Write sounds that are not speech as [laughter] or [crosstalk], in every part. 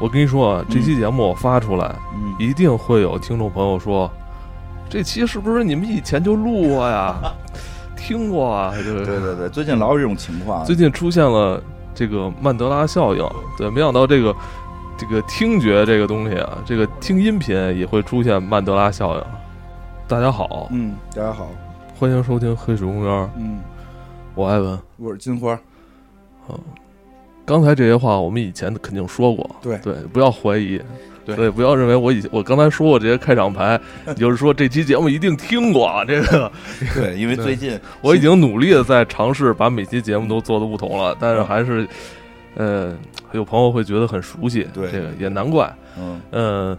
我跟你说啊，这期节目我发出来，嗯，一定会有听众朋友说，这期是不是你们以前就录过呀？[laughs] 听过啊？这个对对对，最近老有这种情况。最近出现了这个曼德拉效应，对，没想到这个这个听觉这个东西啊，这个听音频也会出现曼德拉效应。大家好，嗯，大家好，欢迎收听《黑水公园》，嗯，我艾文。我是金花。刚才这些话我们以前肯定说过，对。对，不要怀疑，对。不要认为我以我刚才说过这些开场白，你 [laughs] 就是说这期节目一定听过啊这个。对，因为最近 [laughs] 我已经努力的在尝试把每期节目都做的不同了，但是还是，呃，有朋友会觉得很熟悉，对。这个也难怪。嗯。嗯，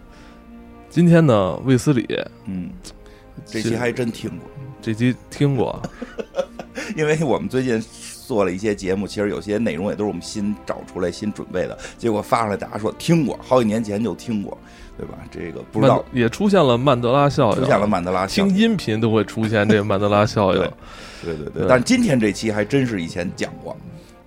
今天呢，卫斯理嗯，这期还真听过，这期听过，[laughs] 因为我们最近做了一些节目，其实有些内容也都是我们新找出来、新准备的，结果发上来大家说听过，好几年前就听过，对吧？这个不知道也出现了曼德拉效应，出现了曼德拉效应听。音频都会出现这个曼德拉效应 [laughs] 对。对对但是今天这期还真是以前讲过，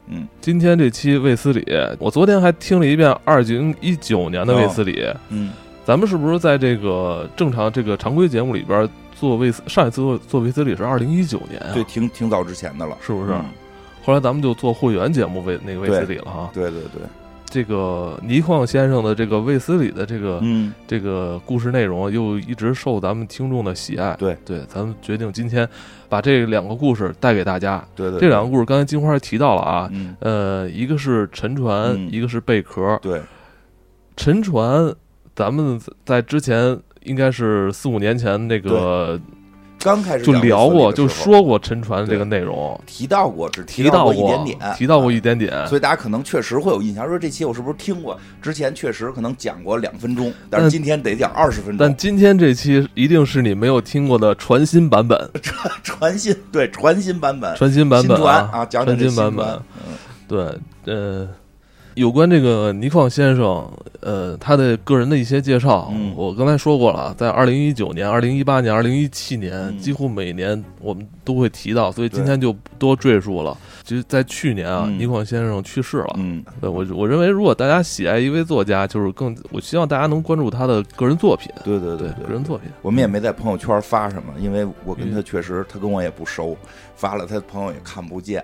嗯今天这期卫斯理，我昨天还听了一遍二零一九年的卫斯理。嗯咱们是不是在这个正常这个常规节目里边做卫斯？上一次做做卫斯理是二零一九年啊，对，挺挺早之前的了，是不是？嗯后来咱们就做会员节目卫那个卫斯理了哈。对对对，这个倪匡先生的这个卫斯理的这个、嗯这个故事内容又一直受咱们听众的喜爱。对对，咱们决定今天把这两个故事带给大家。对对，这两个故事刚才金花提到了啊，嗯呃，一个是沉船，嗯一个是贝壳。对沉船，咱们在之前应该是四五年前那个刚开始就聊过，就说过沉船这个内容，提到过，只提到过一点点，提到过啊一点点。所以大家可能确实会有印象，说这期我是不是听过？之前确实可能讲过两分钟，但是今天得讲二十分钟但钟。今天这期一定是你没有听过的传新版本，[laughs] 传 [laughs] 传新对传新版本，传新版本啊，讲讲这传新版本。嗯对，呃，有关这个倪匡先生，呃，他的个人的一些介绍，嗯我刚才说过了，在二零一九年、二零一八年、二零一七年，嗯几乎每年我们都会提到，所以今天就不多赘述了。其实，在去年啊，嗯倪匡先生去世了。嗯，对我，我认为如果大家喜爱一位作家，就是更，我希望大家能关注他的个人作品，对对对个人作品。我们也没在朋友圈发什么，因为我跟他嗯确实，他跟我也不熟，发了他朋友也看不见。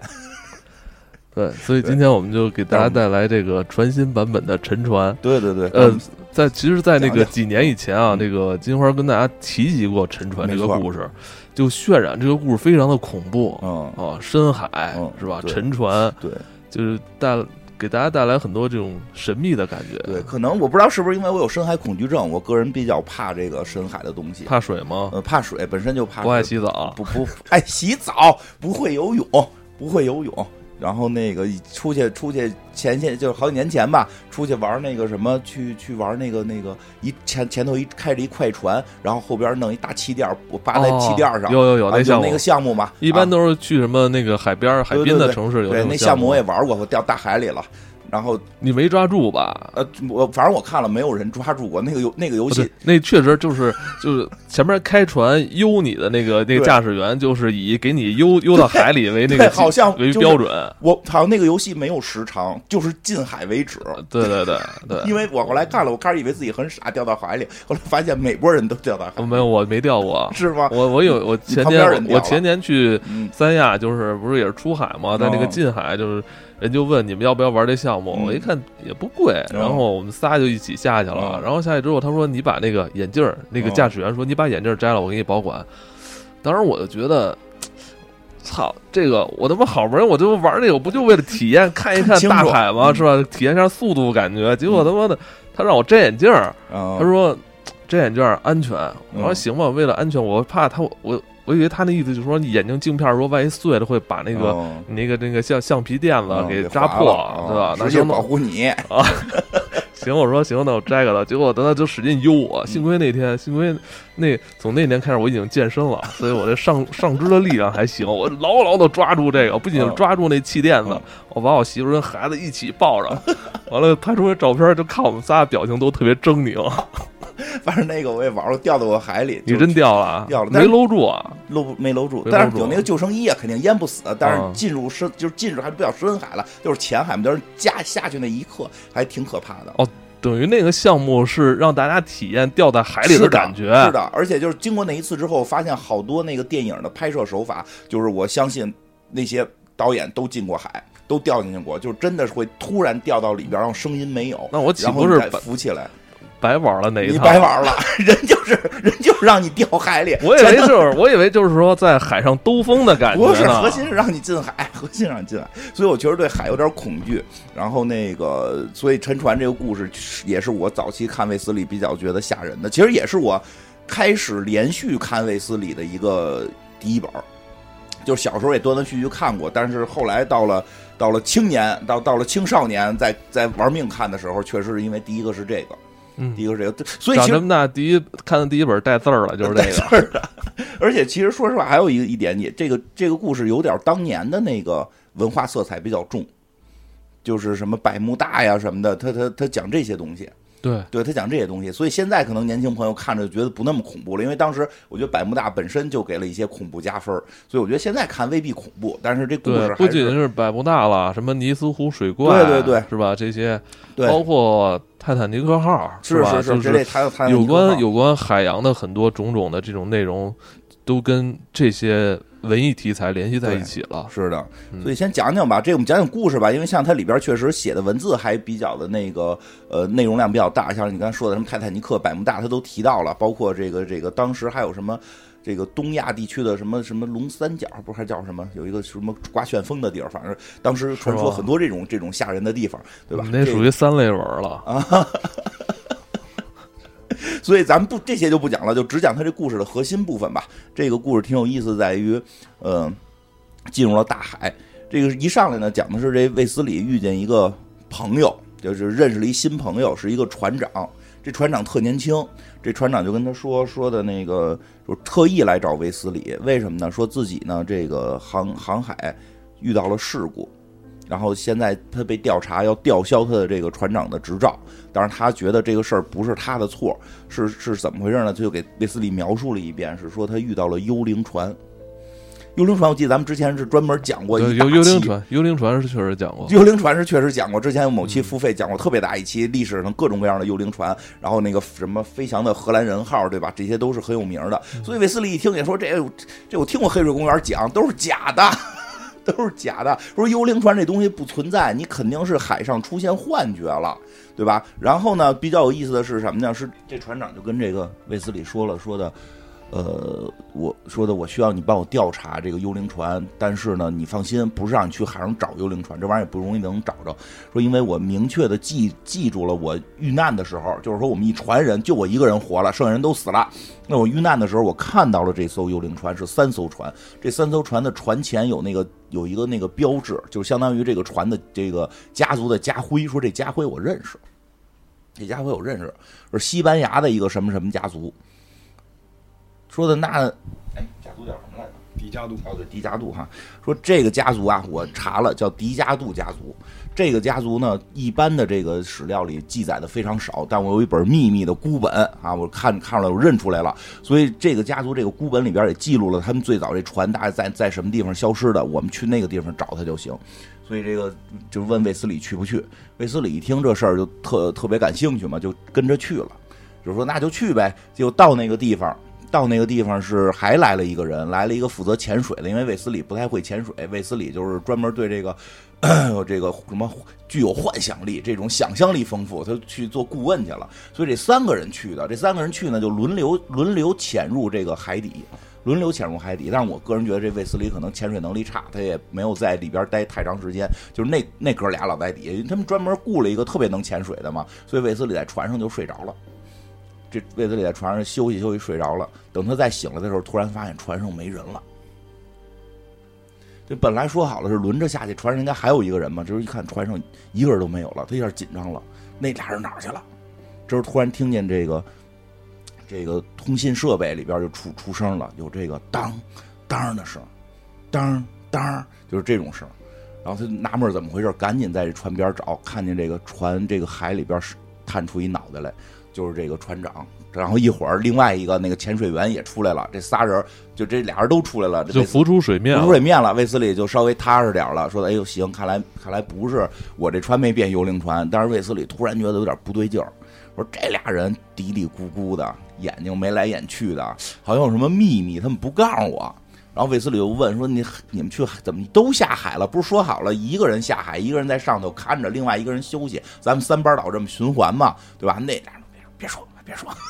对，所以今天我们就给大家带来这个全新版本的《沉船》。对对对，呃，在其实，在那个几年以前啊，那个金花跟大家提及过沉船这个故事，就渲染这个故事非常的恐怖嗯，啊，深海嗯是吧？沉船对就是带给大家带来很多这种神秘的感觉。对，，可能我不知道是不是因为我有深海恐惧症，我个人比较怕这个深海的东西，怕水吗？呃，怕水，本身就怕不爱洗澡。不不爱洗澡，不会游泳，不会游泳。然后那个出去出去前些就是好几年前吧，出去玩那个什么，去去玩那个那个一前前头一开着一快船，然后后边弄一大气垫，我扒在气垫上，哦有有有啊那项目那个项目嘛，一般啊。都是去什么那个海边儿、海滨的城市有对那项目。目我也玩过，我掉大海里了。然后你没抓住吧？呃，我反正我看了，没有人抓住过那个游那个游戏，，那确实就是就是前面开船悠你的那个那个驾驶员，就是以给你悠悠到海里为那个好像为标准。我好像那个游戏没有时长，就是近海为止。对对对 [laughs] 对，因为我后来看了，我开始以为自己很傻，掉到海里，后来发现美国人都掉到海里，我没有，我没掉过。[laughs] 是吗？我我有我前年我前年去嗯，三亚，就是不是也是出海嘛，在那个哦近海，就是人就问你们要不要玩这项目，嗯我一看也不贵，哦然后我们仨就一起下去了哦。然后下去之后，他说你把那个眼镜儿，那个哦驾驶员说你把眼镜儿摘了，我给你保管。当时我就觉得。操，这个我他妈好不容易我就玩这个，我不就为了体验看一看大海吗？嗯是吧？体验一下速度感觉。结果他妈的，他让我摘眼镜儿，他他说摘眼镜儿安全。我说嗯行吧，为了安全，我怕他我我以为他那意思就是说你眼睛镜片儿如果万一碎了会把那个、哦。你那个那个橡橡皮垫子嗯给扎破，对吧？那行吧保护你，[laughs] 行，我说行，那我摘开了。结果他就使劲悠我，幸亏那天，幸亏那从那年开始我已经健身了，所以我这上上肢的力量还行，我牢牢的抓住这个，不仅嗯抓住那气垫子嗯，我把我媳妇跟孩子一起抱着，完了拍出来照片，就看我们仨表情都特别狰狞。反正那个我也玩过，掉到我海里，你真掉了啊，掉了但是搂住啊？搂不没搂住，但是有那个救生衣啊，肯定淹不死。但啊是进入深就是进入还是比较深海了，就是浅海嘛，就是加下去那一刻还挺可怕的。哦等于那个项目是让大家体验掉在海里的感觉，是的，而且就是经过那一次之后，发现好多那个电影的拍摄手法，就是我相信那些导演都进过海，都掉进去过，就真的是会突然掉到里边，然后声音没有，那我岂然后再不是浮起来？白玩了那一你趟？白玩了，[laughs] 人就是人就是让你掉海里。我以为就是，我以为就是说在海上兜风的感觉不是。核心是让你进海，核心让你进海，所以我确实对海有点恐惧。然后那个，所以沉船这个故事也是我早期看卫斯理比较觉得吓人的，其实也是我开始连续看卫斯理的一个第一本儿。就是小时候也断断续续看过，但是后来到了到了青年，到到了青少年，在在玩命看的时候，确实是因为第一个是这个，嗯第一个是这个，所以长这么大第一看的第一本带字儿了，就是这个。是的，而且其实说实话，还有一个一点，也这个这个故事有点当年的那个文化色彩比较重，就是什么百慕大呀什么的，他他他讲这些东西，对，对他讲这些东西，所以现在可能年轻朋友看着觉得不那么恐怖了，因为当时我觉得百慕大本身就给了一些恐怖加分，所以我觉得现在看未必恐怖，但是这故事不仅是是百慕大了，什么尼斯湖水怪，对对对是吧？这些对包括泰坦尼克号，吧？是是，就是这类他他有关有关海洋的很多种种的这种内容，都跟这些文艺题材联系在一起了。是的，嗯所以先讲讲吧，这个我们讲讲故事吧，因为像它里边确实写的文字还比较的那个呃内容量比较大，像你刚才说的什么泰坦尼克、百慕大，它都提到了，包括这个这个当时还有什么。这个东亚地区的什么什么龙三角，不是还叫什么？有一个什么刮旋风的地儿，反正当时传说很多这种这种吓人的地方，对吧？那属于三类文了。[laughs] [laughs] 所以咱们不这些就不讲了，就只讲他这故事的核心部分吧。这个故事挺有意思，在于，呃，进入了大海。这个一上来呢，讲的是这卫斯理遇见一个朋友，就是认识了一新朋友，是一个船长。这船长特年轻，这船长就跟他说说的那个，就特意来找卫斯理，为什么呢？说自己呢这个航航海遇到了事故，然后现在他被调查，要吊销他的这个船长的执照。但是他觉得这个事儿不是他的错，是是怎么回事呢？他就给卫斯理描述了一遍，是说他遇到了幽灵船。幽灵船，我记得咱们之前是专门讲过，一幽幽灵船，幽灵船是确实讲过。幽灵船是确实讲过，之前有某期付费讲过特别大一期，历史上各种各样的幽灵船，然后那个什么飞翔的荷兰人号，对吧？这些都是很有名的。所以卫斯理一听也说这这我听过黑水公园讲，都是假的。[laughs] 都是假的，说幽灵船这东西不存在，你肯定是海上出现幻觉了，对吧？然后呢，比较有意思的是什么呢？是这船长就跟这个卫斯理说了，说的，呃，我说的我需要你帮我调查这个幽灵船，但是呢，你放心，不是让你去海上找幽灵船，这玩意儿也不容易能找着。说因为我明确的记记住了我遇难的时候，就是说我们一船人就我一个人活了，剩下人都死了。那我遇难的时候，我看到了这艘幽灵船是三艘船，这三艘船的船前有那个有一个那个标志，就相当于这个船的这个家族的家徽。说这家徽我认识，这家徽我认识，是西班牙的一个什么什么家族。说的那，哎，家族叫什么来着？迪加杜，哦，对，迪加杜哈，说这个家族啊，我查了，叫迪加杜家族。这个家族呢，一般的这个史料里记载的非常少，但我有一本秘密的孤本啊，我看看出来，我认出来了。所以这个家族这个孤本里边也记录了他们最早这船大概在在什么地方消失的，我们去那个地方找他就行。所以这个就问卫斯理去不去？卫斯理一听这事儿就特特别感兴趣嘛，就跟着去了，就说那就去呗。就到那个地方。到那个地方是还来了一个人，来了一个负责潜水的，因为卫斯理不太会潜水，卫斯理就是专门对这个 [clears throat] 这个什么具有幻想力，这种想象力丰富，他去做顾问去了。所以这三个人去的，这三个人去呢就轮流轮流潜入这个海底，轮流潜入海底。但是我个人觉得这卫斯理可能潜水能力差，他也没有在里边待太长时间。就是那那哥俩老在底下，因为他们专门雇了一个特别能潜水的嘛，所以卫斯理在船上就睡着了。这卫子里在船上休息休息睡着了，等他再醒来的时候，突然发现船上没人了。这本来说好了是轮着下去，船上应该还有一个人嘛，这时候一看船上一个人都没有了，他一下紧张了，那俩人哪去了？这时候突然听见这个这个通信设备里边就出出声了，有这个当当的声，当当就是这种声。然后他纳闷怎么回事，赶紧在这船边找，看见这个船这个海里边探出一脑袋来。就是这个船长。然后一会儿，另外一个那个潜水员也出来了，这仨人就这俩人都出来了，就浮出水面，浮出水面了。卫斯理就稍微踏实点了，说：“哎呦，行，看来看来不是我这船没变幽灵船。”但是卫斯理突然觉得有点不对劲儿，说：“这俩人嘀嘀咕咕的，眼睛眉来眼去的，好像有什么秘密，他们不告诉我。”然后卫斯理又问说：“你你们去怎么都下海了？不是说好了一个人下海，一个人在上头看着，另外一个人休息，咱们三班倒这么循环嘛，对吧？”那俩别说别说。[laughs]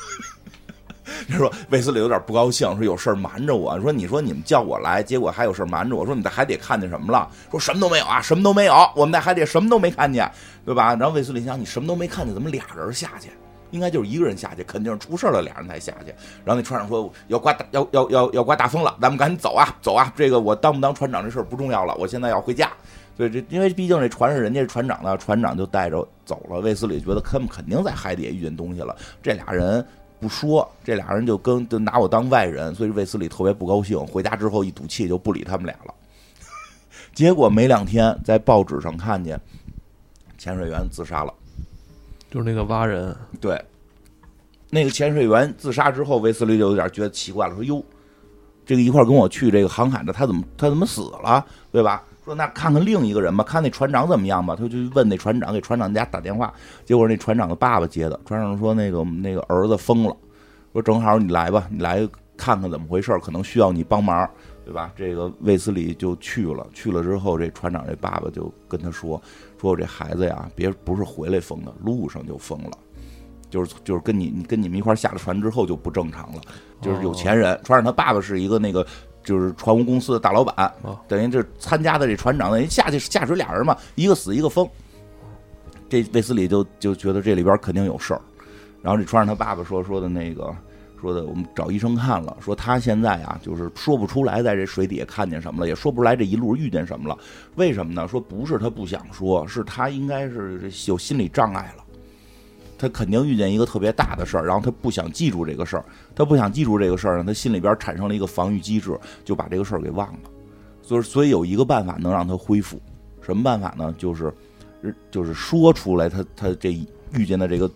他说：“卫斯理有点不高兴，说有事瞒着我。说你说你们叫我来，结果还有事瞒着我。说你在海底看见什么了？说什么都没有啊，什么都没有。我们在海底什么都没看见，对吧？然后卫斯理想，你什么都没看见，怎么俩人下去？应该就是一个人下去，肯定是出事了，俩人才下去。然后那船长说要刮大要要要要刮大风了，咱们赶紧走啊，走啊！这个我当不当船长这事儿不重要了，我现在要回家。所以这因为毕竟这船是人家船长的，船长就带着走了。卫斯理觉得他们肯定在海底遇见东西了，这俩人。”不说，这俩人就跟就拿我当外人，所以卫斯理特别不高兴。回家之后一赌气，就不理他们俩了。[laughs] 结果没两天，在报纸上看见潜水员自杀了，就是那个蛙人。对，那个潜水员自杀之后，卫斯理就有点觉得奇怪了，说：“哟，这个一块跟我去这个航海的，他怎么他怎么死了？对吧？”说那看看另一个人吧，看那船长怎么样吧。他就问那船长，给船长家打电话。结果那船长的爸爸接的。船长说：“那个那个儿子疯了。”说：“正好你来吧，你来看看怎么回事，可能需要你帮忙，对吧？”这个卫斯理就去了。去了之后，这船长这爸爸就跟他说：“说我这孩子呀，别不是回来疯的，路上就疯了，就是就是跟你你跟你们一块下了船之后就不正常了，就是有钱人。船长他爸爸是一个那个。”就是船务公司的大老板，等于这参加的这船长，等于下去下水俩人嘛，一个死一个疯。这卫斯理就就觉得这里边肯定有事儿，然后这船上他爸爸说说的那个说的，我们找医生看了，说他现在啊就是说不出来在这水底下看见什么了，也说不出来这一路遇见什么了。为什么呢？说不是他不想说，是他应该是有心理障碍了。他肯定遇见一个特别大的事儿，然后他不想记住这个事儿，他不想记住这个事儿呢，他心里边产生了一个防御机制，就把这个事儿给忘了。所以，所以有一个办法能让他恢复，什么办法呢？就是，就是说出来他他这遇见的这个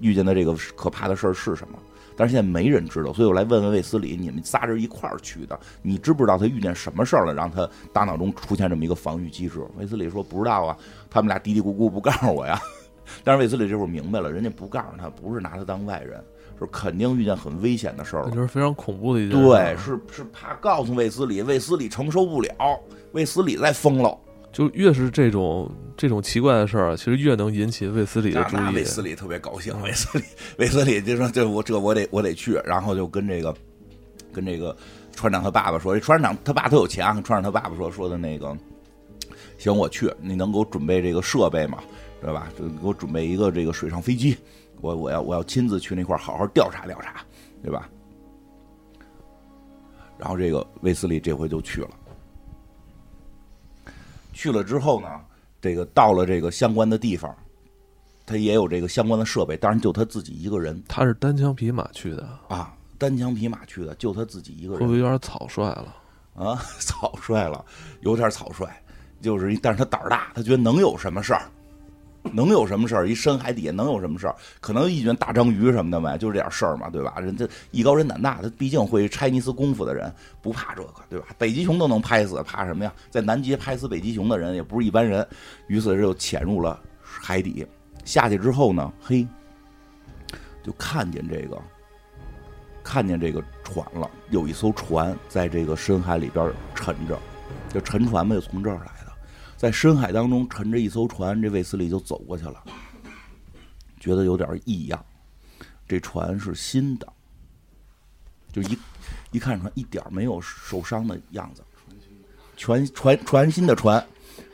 遇见的这个可怕的事儿是什么。但是现在没人知道，所以我来问问卫斯理，你们仨人一块儿去的，你知不知道他遇见什么事儿了，让他大脑中出现这么一个防御机制？卫斯理说不知道啊，他们俩嘀嘀咕咕不告诉我呀。但是卫斯理这会儿明白了，人家不告诉他，不是拿他当外人，是肯定遇见很危险的事儿了。就是非常恐怖的一件事。对，是是怕告诉卫斯理，卫斯理承受不了，卫斯理再疯了。就越是这种这种奇怪的事儿，其实越能引起卫斯理的注意。卫斯理特别高兴，卫斯理卫斯理就说：“这我这我得我得去。”然后就跟这个跟这个船长他爸爸说：“这船长他爸特有钱。”船长他爸爸说：“说的那个，行，我去，你能给我准备这个设备吗？”对吧？就给我准备一个这个水上飞机，我我要我要亲自去那块好好调查调查，对吧？然后这个卫斯理这回就去了，去了之后呢，这个到了这个相关的地方，他也有这个相关的设备，当然就他自己一个人。他是单枪匹马去的啊，单枪匹马去的，就他自己一个人。会不会有点草率了？啊，[laughs] 草率了，有点草率，就是，但是他胆儿大，他觉得能有什么事儿。能有什么事儿？一深海底下能有什么事儿？可能一群大章鱼什么的呗，就这点事儿嘛，对吧？人家艺高人胆大，他毕竟会拆尼斯功夫的人，不怕这个，对吧？北极熊都能拍死，怕什么呀？在南极拍死北极熊的人也不是一般人。于是就潜入了海底，下去之后呢，嘿，就看见这个，看见这个船了，有一艘船在这个深海里边沉着，就沉船嘛，就从这儿来。在深海当中沉着一艘船，这卫斯理就走过去了，觉得有点异样。这船是新的，就一一看船，一点没有受伤的样子。全船全新的船，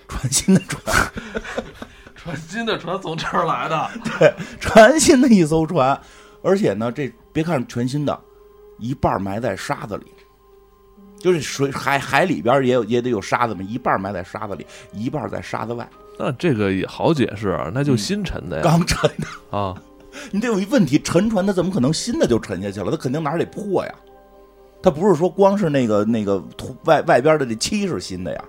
全新的船，[laughs] 全新的船从这儿来的。对，全新的一艘船，而且呢，这别看全新的，一半埋在沙子里。就是水海海里边也有也得有沙子嘛，一半埋在沙子里，一半在沙子外。那这个也好解释，那就新沉的呀，[laughs] 刚沉的啊。[laughs] 你得有一问题，沉船它怎么可能新的就沉下去了？它肯定哪儿得破呀。它不是说光是那个那个外外边的这漆是新的呀，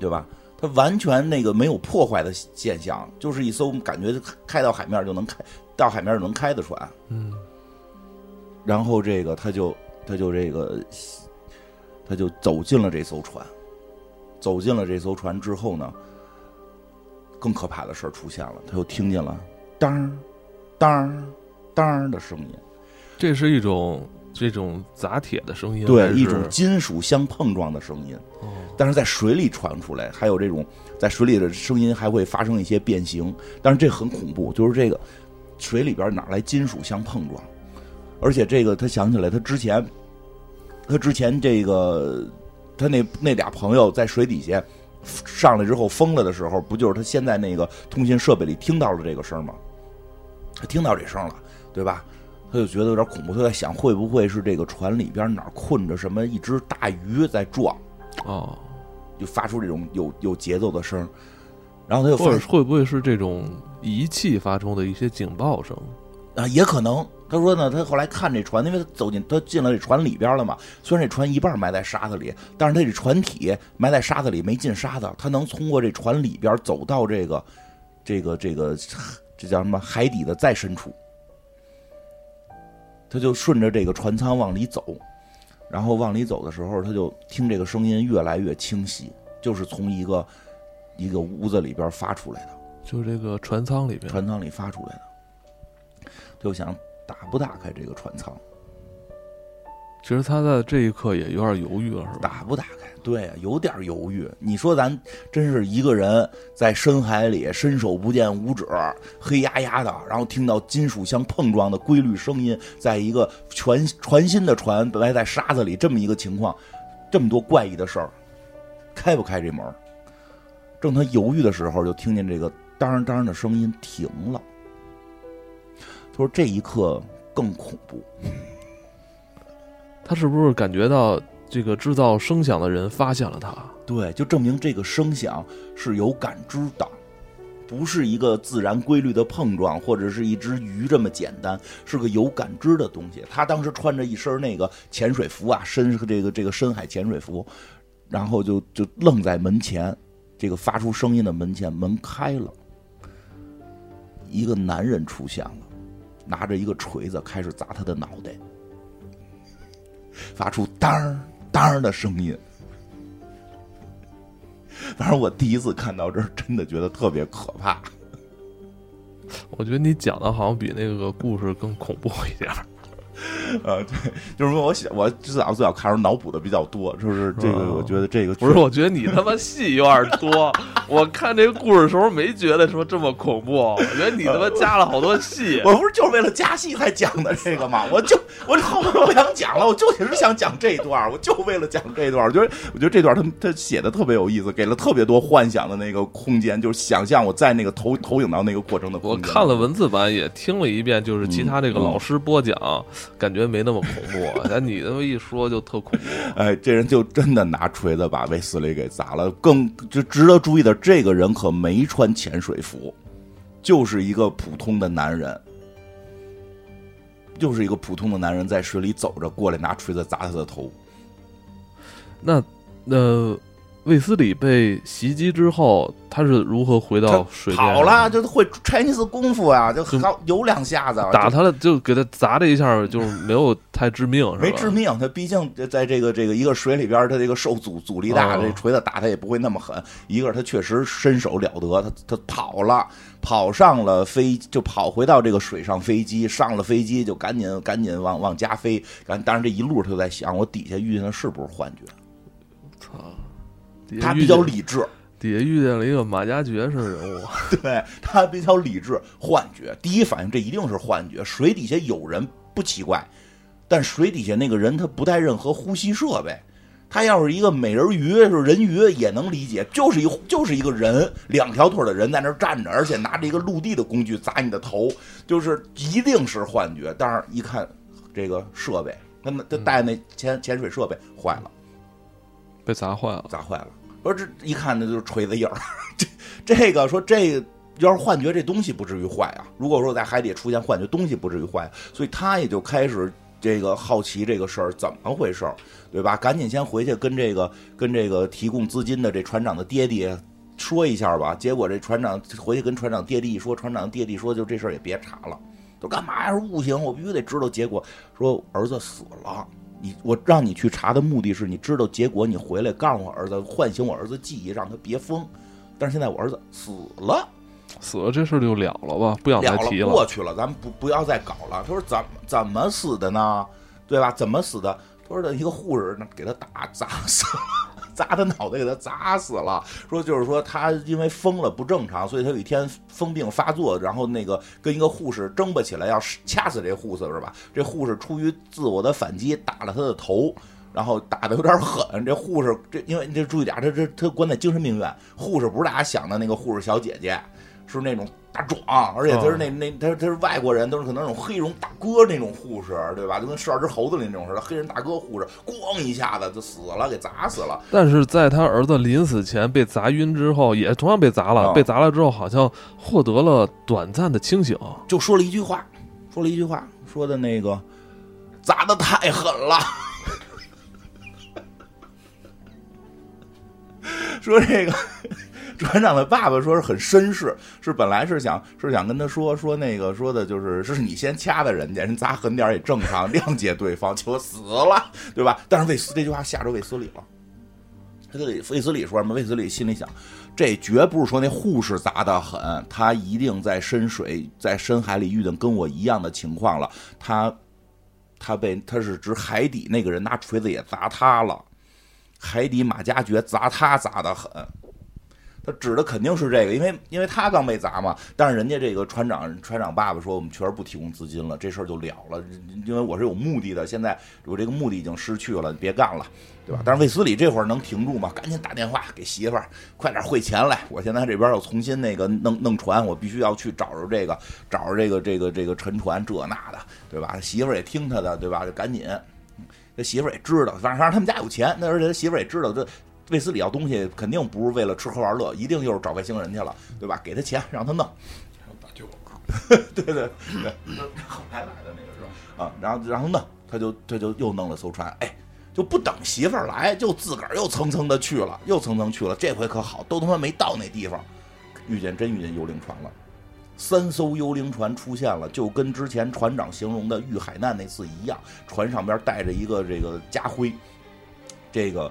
对吧？它完全那个没有破坏的现象，就是一艘感觉开到海面就能开。到海面就能开的船。嗯然后这个他就他就这个他就走进了这艘船，走进了这艘船之后呢，更可怕的事儿出现了，他又听见了当当当的声音，这是一种这种砸铁的声音，对，一种金属相碰撞的声音，哦。但是在水里传出来，还有这种在水里的声音还会发生一些变形，但是这很恐怖，就是这个水里边哪来金属相碰撞？而且这个他想起来，他之前他之前这个他那那俩朋友在水底下上来之后疯了的时候，不就是他现在那个通信设备里听到了这个声吗？他听到这声了，对吧？他就觉得有点恐怖，他在想会不会是这个船里边哪儿困着什么一只大鱼在撞。哦，就发出这种有有节奏的声，然后他又或者会不会是这种仪器发出的一些警报声？啊，也可能。他说呢，他后来看这船，因为他走进他进了这船里边了嘛。虽然这船一半埋在沙子里，但是他这船体埋在沙子里没进沙子，他能通过这船里边走到这个这个这个这叫什么海底的再深处。他就顺着这个船舱往里走，然后往里走的时候，他就听这个声音越来越清晰，就是从一个一个屋子里边发出来的。就这个船舱里边，船舱里发出来的，就想打不打开这个船舱，其实他在这一刻也有点犹豫了，是吧？打不打开？对啊，有点犹豫。你说咱真是一个人在深海里伸手不见五指，黑压压的，然后听到金属相碰撞的规律声音，在一个全全新的船埋在沙子里这么一个情况，这么多怪异的事儿，开不开这门？正他犹豫的时候，就听见这个当当的声音停了。他说这一刻更恐怖。他是不是感觉到这个制造声响的人发现了他？对，就证明这个声响是有感知的，不是一个自然规律的碰撞，或者是一只鱼这么简单，是个有感知的东西。他当时穿着一身那个潜水服啊，深这个这个深海潜水服，然后就就愣在门前，这个发出声音的门前，门开了，一个男人出现了，拿着一个锤子开始砸他的脑袋，发出当当的声音。反正我第一次看到这儿，真的觉得特别可怕。我觉得你讲的好像比那个故事更恐怖一点。呃，对，就是说我想，我最早最早看的时候脑补的比较多，就是这个，哦我觉得这个不是，我觉得你他妈戏有点多。[laughs] 我看这个故事的时候没觉得说这么恐怖，我觉得你他妈加了好多戏。[laughs] 我不是就是为了加戏才讲的这个吗？我就我后面都不想讲了，我就只是想讲这一段，我就为了讲这一段。我觉得我觉得这段他他写的特别有意思，给了特别多幻想的那个空间，就是想象我在那个投投影到那个过程的空间。我看了文字版，也听了一遍，就是其他这个嗯老师播讲，感觉没那么恐怖。[laughs] 但你那么一说，就特恐怖。哎，这人就真的拿锤子把卫斯理给砸了。更就值得注意的，这个人可没穿潜水服，就是一个普通的男人，就是一个普通的男人在水里走着，过来拿锤子砸他的头。那呃，卫斯理被袭击之后，他是如何回到水面跑了，上？就会 Chinese 功夫啊，就就好有两下子打他了，就给他砸了一下，就是没有太致命，是吧？没致命，他毕竟在这个这个一个水里边，他这个受阻阻力大，哦这锤子打他也不会那么狠。一个是他确实身手了得，他他跑了，跑上了飞，就跑回到这个水上飞机，上了飞机就赶紧赶紧往往家飞。赶当然这一路他就在想，我底下遇见的是不是幻觉？他比较理智，底下遇见了一个马加爵式人物，[laughs] 对他比较理智，幻觉。第一反应这一定是幻觉，水底下有人不奇怪，但水底下那个人他不带任何呼吸设备。他要是一个美人鱼，是人鱼也能理解，就是一就是一个人，两条腿的人在那儿站着，而且拿着一个陆地的工具砸你的头，就是一定是幻觉。但是一看这个设备，他那他带那潜潜水设备坏了。被砸坏了。砸坏了。说这一看那就是锤子印儿，[laughs] 这这个说这要是幻觉，这东西不至于坏啊。如果说在海底出现幻觉，东西不至于坏，所以他也就开始这个好奇这个事儿怎么回事儿，对吧？赶紧先回去跟这个跟这个提供资金的这船长的爹爹说一下吧。结果这船长回去跟船长爹地一说，船长爹地说就这事儿也别查了。都干嘛呀？说不行，我必须得知道结果。说儿子死了，你我让你去查的目的是你知道结果，你回来告诉我儿子，唤醒我儿子记忆，让他别疯。但是现在我儿子死了，死了这事儿就了了吧，不想再提了提过去了，咱们不不要再搞了。他说怎么怎么死的呢？对吧？怎么死的？他说的一个护士给他打砸死了。砸他脑袋，给他砸死了。[laughs] 说就是说他因为疯了不正常，所以他有一天疯病发作，然后那个跟一个护士争吧起来，要掐死这护士是吧？这护士出于自我的反击，打了他的头，然后打的有点狠。这护士这因为你这注意点，他这他关在精神病院，护士不是大家想的那个护士小姐姐，是那种。大壮，而且他是那那他他是外国人，都是可能那种黑人大哥那种护士，对吧？就跟十二只猴子里那种似的，黑人大哥护士，咣一下子就死了，给砸死了。但是在他儿子临死前被砸晕之后，也同样被砸了，被砸了之后好像获得了短暂的清醒，就说了一句话，说了一句话，说的那个砸的太狠了，[laughs] 说这个。船长的爸爸说是很绅士，是本来是想是想跟他说说那个说的就是是你先掐的人家，人砸狠点也正常，[laughs] 谅解对方，结果死了，对吧？但是卫斯这句话吓着卫斯理了，他这里魏斯理说什么？卫斯理心里想，这绝不是说那护士砸的狠，他一定在深水在深海里遇到跟我一样的情况了，他他被他是指海底那个人拿锤子也砸他了，海底马加爵砸他砸的狠。他指的肯定是这个，因为因为他刚被砸嘛。但是人家这个船长船长爸爸说，我们确实不提供资金了，这事儿就了了。因为我是有目的的，现在我这个目的已经失去了，别干了，对吧？但是魏斯理这会儿能停住吗？赶紧打电话给媳妇儿，快点汇钱来。我现在这边要重新那个弄弄船，我必须要去找着这个找着这个这个这个沉船这那的，对吧？媳妇儿也听他的，对吧？就赶紧。他媳妇儿也知道，反正反正他们家有钱，那而且他媳妇儿也知道这。卫斯理要东西肯定不是为了吃喝玩乐，一定就是找外星人去了，对吧？给他钱让他弄，打救，对对对，后来来的那个是吧？啊，然后然后弄，他就他就又弄了艘船，哎，就不等媳妇儿来，就自个儿又蹭蹭的去了，又蹭蹭去了。这回可好，都他妈没到那地方，遇见真遇见幽灵船了，三艘幽灵船出现了，就跟之前船长形容的遇海难那次一样，船上边带着一个这个家徽，这个。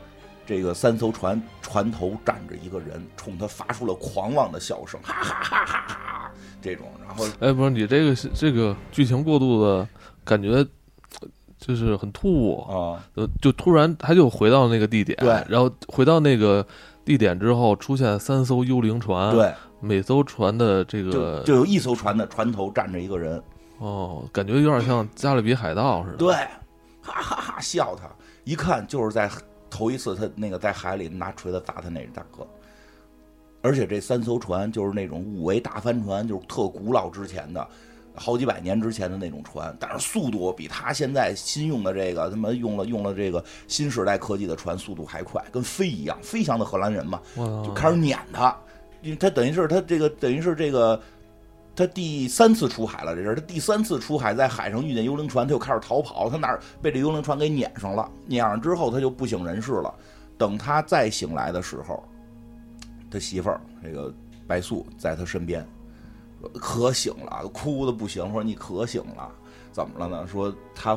这个三艘船船头站着一个人，冲他发出了狂妄的笑声，哈哈哈哈哈！这种，然后，哎，不是你这个这个剧情过度的感觉，就是很突兀啊，呃，就突然他就回到那个地点，对，然后回到那个地点之后，出现三艘幽灵船，对，每艘船的这个就有一艘船的船头站着一个人，哦，感觉有点像加勒比海盗似的，对，哈哈哈笑他，一看就是在。头一次，他那个在海里拿锤子砸他那大哥，而且这三艘船就是那种五维大帆船，就是特古老之前的，好几百年之前的那种船，但是速度比他现在新用的这个他妈用了用了这个新时代科技的船速度还快，跟飞一样，飞翔的荷兰人嘛，就开始撵他，因为他等于是他这个等于是这个。他第三次出海了，这是他第三次出海，在海上遇见幽灵船，他又开始逃跑。他哪儿被这幽灵船给撵上了？撵上之后，他就不省人事了。等他再醒来的时候，他媳妇儿这个白素在他身边，可醒了，哭的不行。说你可醒了，怎么了呢？说他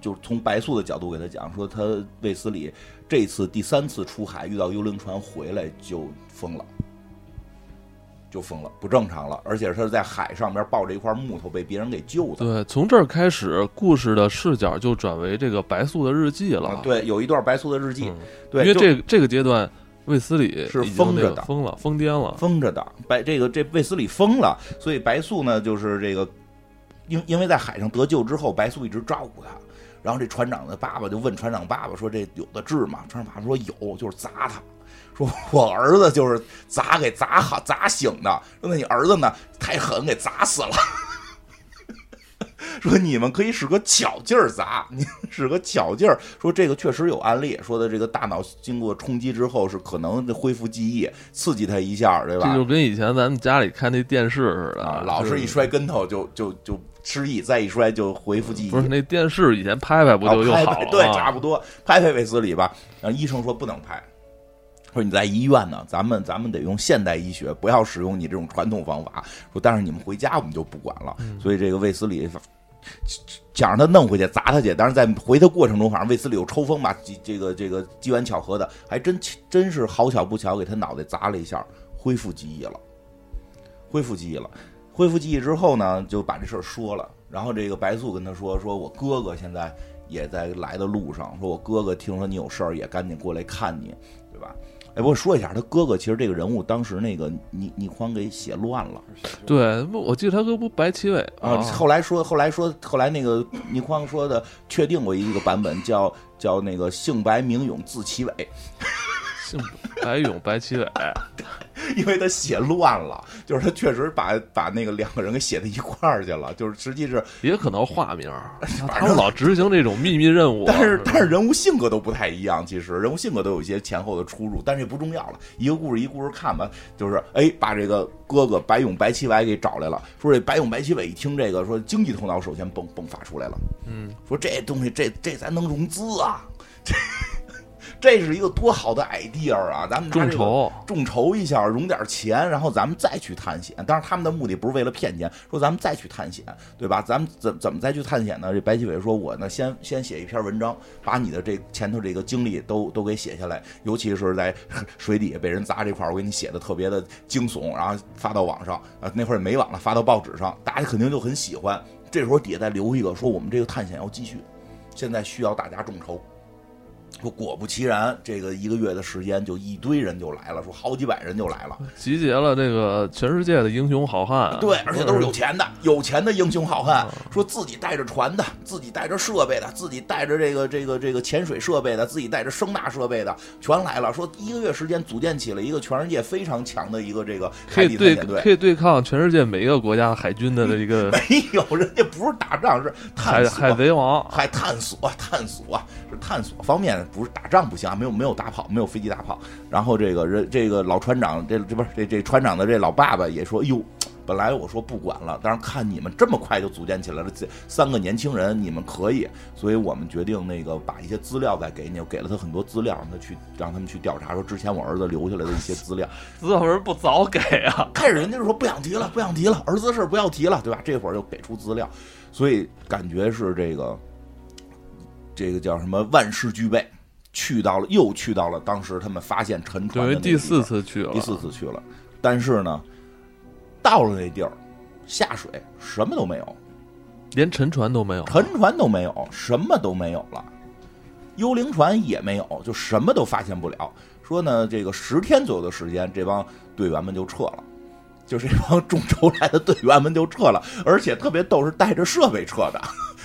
就从白素的角度给他讲，说他卫斯理这次第三次出海遇到幽灵船回来就疯了。就疯了，不正常了，而且他是在海上边抱着一块木头被别人给救的。对，从这儿开始，故事的视角就转为这个白素的日记了。对，有一段白素的日记。对，因为这这个阶段，卫斯理是疯着的，疯了，疯癫了，疯着的。白这个这卫斯理疯了，所以白素呢，就是这个，因因为在海上得救之后，白素一直照顾他。然后这船长的爸爸就问船长爸爸说：“这有的治吗？”船长爸爸说：“有，就是砸他。”说我儿子就是砸给砸好砸醒的，说那你儿子呢？太狠，给砸死了。说你们可以使个巧劲儿砸，你使个巧劲儿。说这个确实有案例，说的这个大脑经过冲击之后是可能恢复记忆，刺激他一下，对吧？这就跟以前咱们家里看那电视似的，老是一摔跟头就就就失忆，再一摔就恢复记忆。不是那电视以前拍拍不就又好了？对，差不多拍拍卫斯理吧。然后医生说不能拍。说你在医院呢，咱们咱们得用现代医学，不要使用你这种传统方法。说但是你们回家我们就不管了。所以这个卫斯理想让他弄回去砸他去，但是在回的过程中，反正卫斯理又抽风吧，这个这个机缘巧合的，还真真是好巧不巧，给他脑袋砸了一下，恢复记忆了，恢复记忆了。恢复记忆之后呢，就把这事儿说了。然后这个白素跟他说：“说我哥哥现在也在来的路上，说我哥哥听说你有事儿，也赶紧过来看你，对吧？”哎，我说一下，他哥哥其实这个人物当时那个倪倪匡给写乱了。对，我记得他哥不白奇伟啊。后来说，后来说，后来那个倪匡说的，确定过一个版本，叫叫那个姓白名勇字奇伟。姓白勇白奇伟。[laughs] 因为他写乱了，就是他确实把把那个两个人给写在一块儿去了，就是实际是 [laughs] 也可能化名，[laughs] 他们老执行这种秘密任务。但是但是人物性格都不太一样，其实人物性格都有一些前后的出入，但是也不重要了。一个故事一故事看吧，就是哎，把这个哥哥白勇白奇伟给找来了。说这白勇白奇伟一听这个，说经济头脑首先迸迸发出来了。嗯，说这东西这这咱能融资啊。这是一个多好的 idea 啊！咱们众筹众筹一下，融点钱，然后咱们再去探险。当然，他们的目的不是为了骗钱，说咱们再去探险，对吧？咱们怎怎么再去探险呢？这白启伟说：“我呢，先先写一篇文章，把你的这前头这个经历都都给写下来，尤其是在水底下被人砸这块儿，我给你写的特别的惊悚，然后发到网上。啊，那会儿也没网了，发到报纸上，大家肯定就很喜欢。这时候底下再留一个，说我们这个探险要继续，现在需要大家众筹。”说果不其然，这个一个月的时间就一堆人就来了，说好几百人就来了，集结了这个全世界的英雄好汉。对，而且都是有钱的，有钱的英雄好汉，说自己带着船的，自己带着设备的，自己带着这个这个这个潜水设备的，自己带着声纳设备的，全来了。说一个月时间组建起了一个全世界非常强的一个这个海底探险队，可以对抗全世界每一个国家海军的一个。[laughs] 没有，人家不是打仗，是海海贼王，海探索探索是探索方面。不是打仗不行啊，没有没有大炮，没有飞机大炮。然后这个人，这个老船长，这这不是这这船长的这老爸爸也说：“哟，本来我说不管了，但是看你们这么快就组建起来了，这三个年轻人，你们可以，所以我们决定那个把一些资料再给你，我给了他很多资料，让他去让他们去调查，说之前我儿子留下来的一些资料。[laughs] 资料不早给啊？开始人家就说不想提了，不想提了，儿子的事不要提了，对吧？这会儿又给出资料，所以感觉是这个这个叫什么万事俱备。去到了，又去到了当时他们发现沉船的第四次去了，第四次去了。但是呢，到了那地儿，下水什么都没有，连沉船都没有，沉船都没有，什么都没有了。幽灵船也没有，就什么都发现不了。说呢，这个十天左右的时间，这帮队员们就撤了。就是这帮众筹来的队员们就撤了，而且特别逗，是带着设备撤的。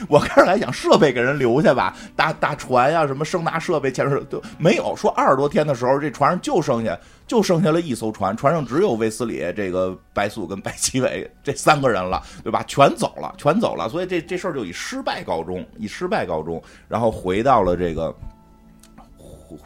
我开始还想设备给人留下吧，大大船呀，什么声纳设备、前面都没有。说二十多天的时候，这船上就剩下就剩下了一艘船，船上只有卫斯理、这个白素跟白奇伟这三个人了，对吧？全走了，全走了。所以这这事儿就以失败告终，以失败告终。然后回到了这个，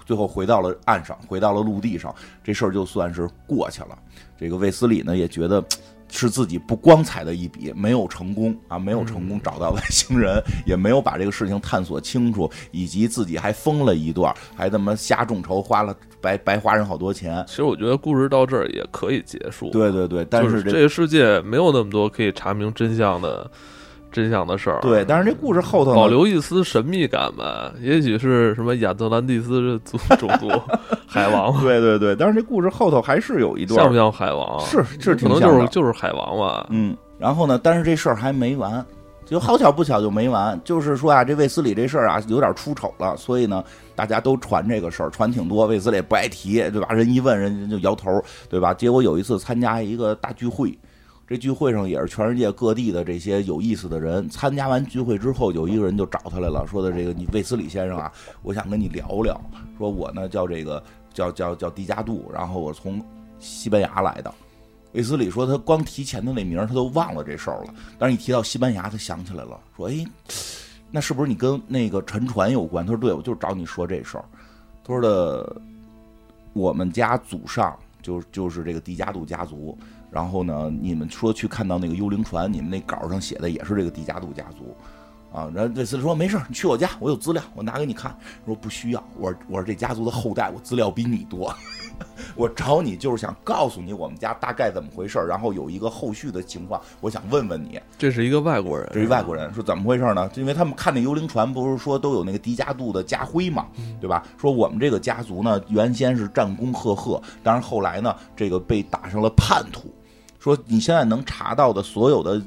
最后回到了岸上，回到了陆地上，这事儿就算是过去了。这个卫斯理呢也觉得是自己不光彩的一笔，没有成功啊，没有成功找到外星人，也没有把这个事情探索清楚，以及自己还疯了一段，还他妈瞎众筹，花了白白花人好多钱。其实我觉得故事到这儿也可以结束。对对对，但是这个世界没有那么多可以查明真相的。真相的事儿，对，但是这故事后头保留一丝神秘感吧，也许是什么亚特兰蒂斯族 [laughs] 种族 [laughs] 海王，[laughs] 对对对，但是这故事后头还是有一段像不像海王？是是，可能就是就是海王吧。嗯，然后呢，但是这事儿还没完，就好巧不巧就没完，就是说啊，这卫斯理这事儿啊有点出丑了，所以呢，大家都传这个事儿，传挺多，卫斯理不爱提，对吧？人一问，人家就摇头，对吧？结果有一次参加一个大聚会。这聚会上也是全世界各地的这些有意思的人。参加完聚会之后，有一个人就找他来了，说的这个你卫斯理先生啊，我想跟你聊聊。说我呢叫这个叫叫叫迪加杜，然后我从西班牙来的。卫斯理说他光提前的那名他都忘了这事儿了，但是一提到西班牙，他想起来了，说哎，那是不是你跟那个沉船有关？他说对，我就找你说这事儿。他说的我们家祖上就就是这个迪加杜家族。然后呢？你们说去看到那个幽灵船，你们那稿上写的也是这个迪加杜家族，啊？然后这次说没事，你去我家，我有资料，我拿给你看。说不需要，我我是这家族的后代，我资料比你多。[laughs] 我找你就是想告诉你我们家大概怎么回事儿，然后有一个后续的情况，我想问问你。这是一个外国人，这是外国人，说怎么回事呢？就因为他们看那幽灵船，不是说都有那个迪迦度的家徽嘛，对吧？说我们这个家族呢，原先是战功赫赫，但是后来呢，这个被打上了叛徒。说你现在能查到的所有的。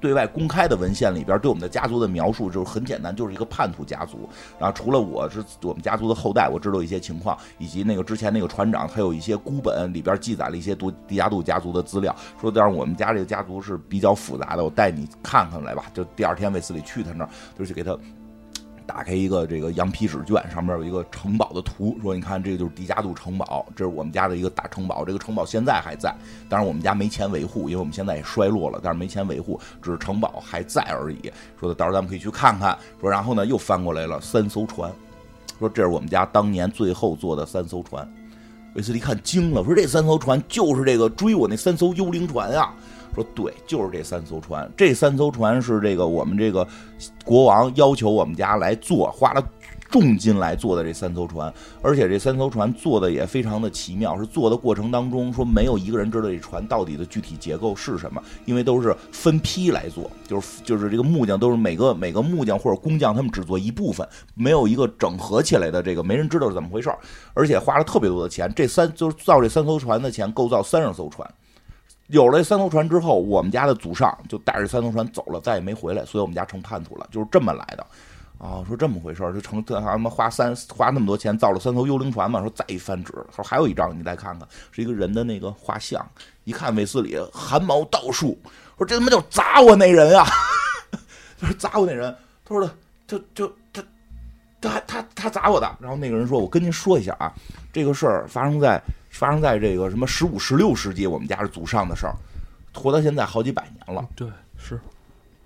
对外公开的文献里边，对我们的家族的描述就是很简单，就是一个叛徒家族。然后除了我是我们家族的后代，我知道一些情况，以及那个之前那个船长，他有一些孤本里边记载了一些独迪亚杜家族的资料，说但是我们家这个家族是比较复杂的，我带你看看来吧。就第二天卫斯理去他那儿，就去给他。打开一个这个羊皮纸卷，上面有一个城堡的图，说你看这个就是迪迦杜城堡，这是我们家的一个大城堡，这个城堡现在还在，但是我们家没钱维护，因为我们现在也衰落了，但是没钱维护，只是城堡还在而已。说的到时候咱们可以去看看。说然后呢又翻过来了三艘船，说这是我们家当年最后做的三艘船。韦斯利看惊了，说这三艘船就是这个追我那三艘幽灵船啊。说对，就是这三艘船。这三艘船是这个我们这个国王要求我们家来做，花了重金来做的这三艘船。而且这三艘船做的也非常的奇妙，是做的过程当中说没有一个人知道这船到底的具体结构是什么，因为都是分批来做，就是就是这个木匠都是每个每个木匠或者工匠他们只做一部分，没有一个整合起来的这个，没人知道是怎么回事而且花了特别多的钱，这三就是造这三艘船的钱，构造三十艘船。有了三艘船之后，我们家的祖上就带着三艘船走了，再也没回来，所以我们家成叛徒了，就是这么来的。啊，说这么回事儿就成这他妈花三花那么多钱造了三艘幽灵船嘛。说再一翻纸，说还有一张，你再看看，是一个人的那个画像。一看卫斯理汗毛倒竖，说这他妈就砸我那人啊！他 [laughs] 说砸我那人，他说的就就他他他他砸我的。然后那个人说，我跟您说一下啊，这个事儿发生在。发生在这个什么十五、十六世纪，我们家是祖上的事儿，活到现在好几百年了。对，是，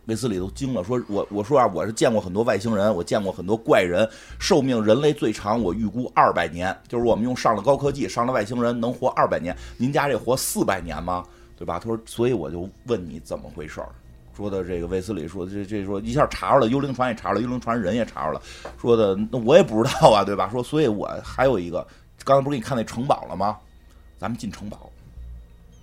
卫斯理都惊了，说我我说啊，我是见过很多外星人，我见过很多怪人，寿命人类最长，我预估二百年，就是我们用上了高科技，上了外星人能活二百年，您家这活四百年吗？对吧？他说，所以我就问你怎么回事儿。说的这个卫斯理说这这说一下查出了，幽灵船也查着了，幽灵船人也查出了。说的那我也不知道啊，对吧？说所以我还有一个。刚才不是给你看那城堡了吗？咱们进城堡，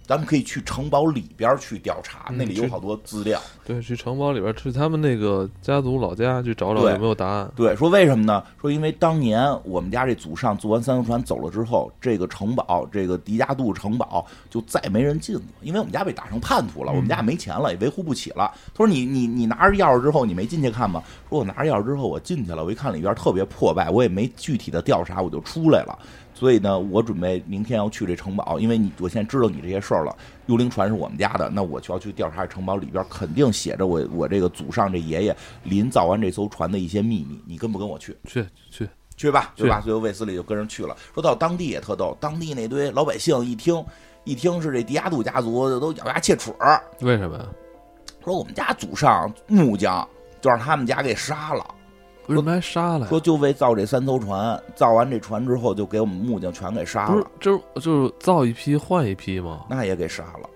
咱们可以去城堡里边去调查，那里有好多资料。对，去城堡里边，去他们那个家族老家去找找有没有答案。对，说为什么呢？说因为当年我们家这祖上坐完三艘船走了之后，这个城堡，这个迪迦杜城堡就再没人进过，因为我们家被打成叛徒了，我们家也没钱了，也维护不起了。他说：“你你你拿着钥匙之后，你没进去看吗？”说：“我拿着钥匙之后，我进去了，我一看里边特别破败，我也没具体的调查，我就出来了。”所以呢，我准备明天要去这城堡，因为你我现在知道你这些事儿了。幽灵船是我们家的，那我就要去调查城堡里边，肯定写着我我这个祖上这爷爷临造完这艘船的一些秘密。你跟不跟我去？去去去吧，对吧？最后卫斯理就跟人去了。说到当地也特逗，当地那堆老百姓一听一听是这迪亚杜家族，都咬牙切齿。为什么呀？说我们家祖上木匠就让他们家给杀了。为什么还杀了？说就为造这三艘船，造完这船之后，就给我们木匠全给杀了。就就是造一批换一批吗？那也给杀了。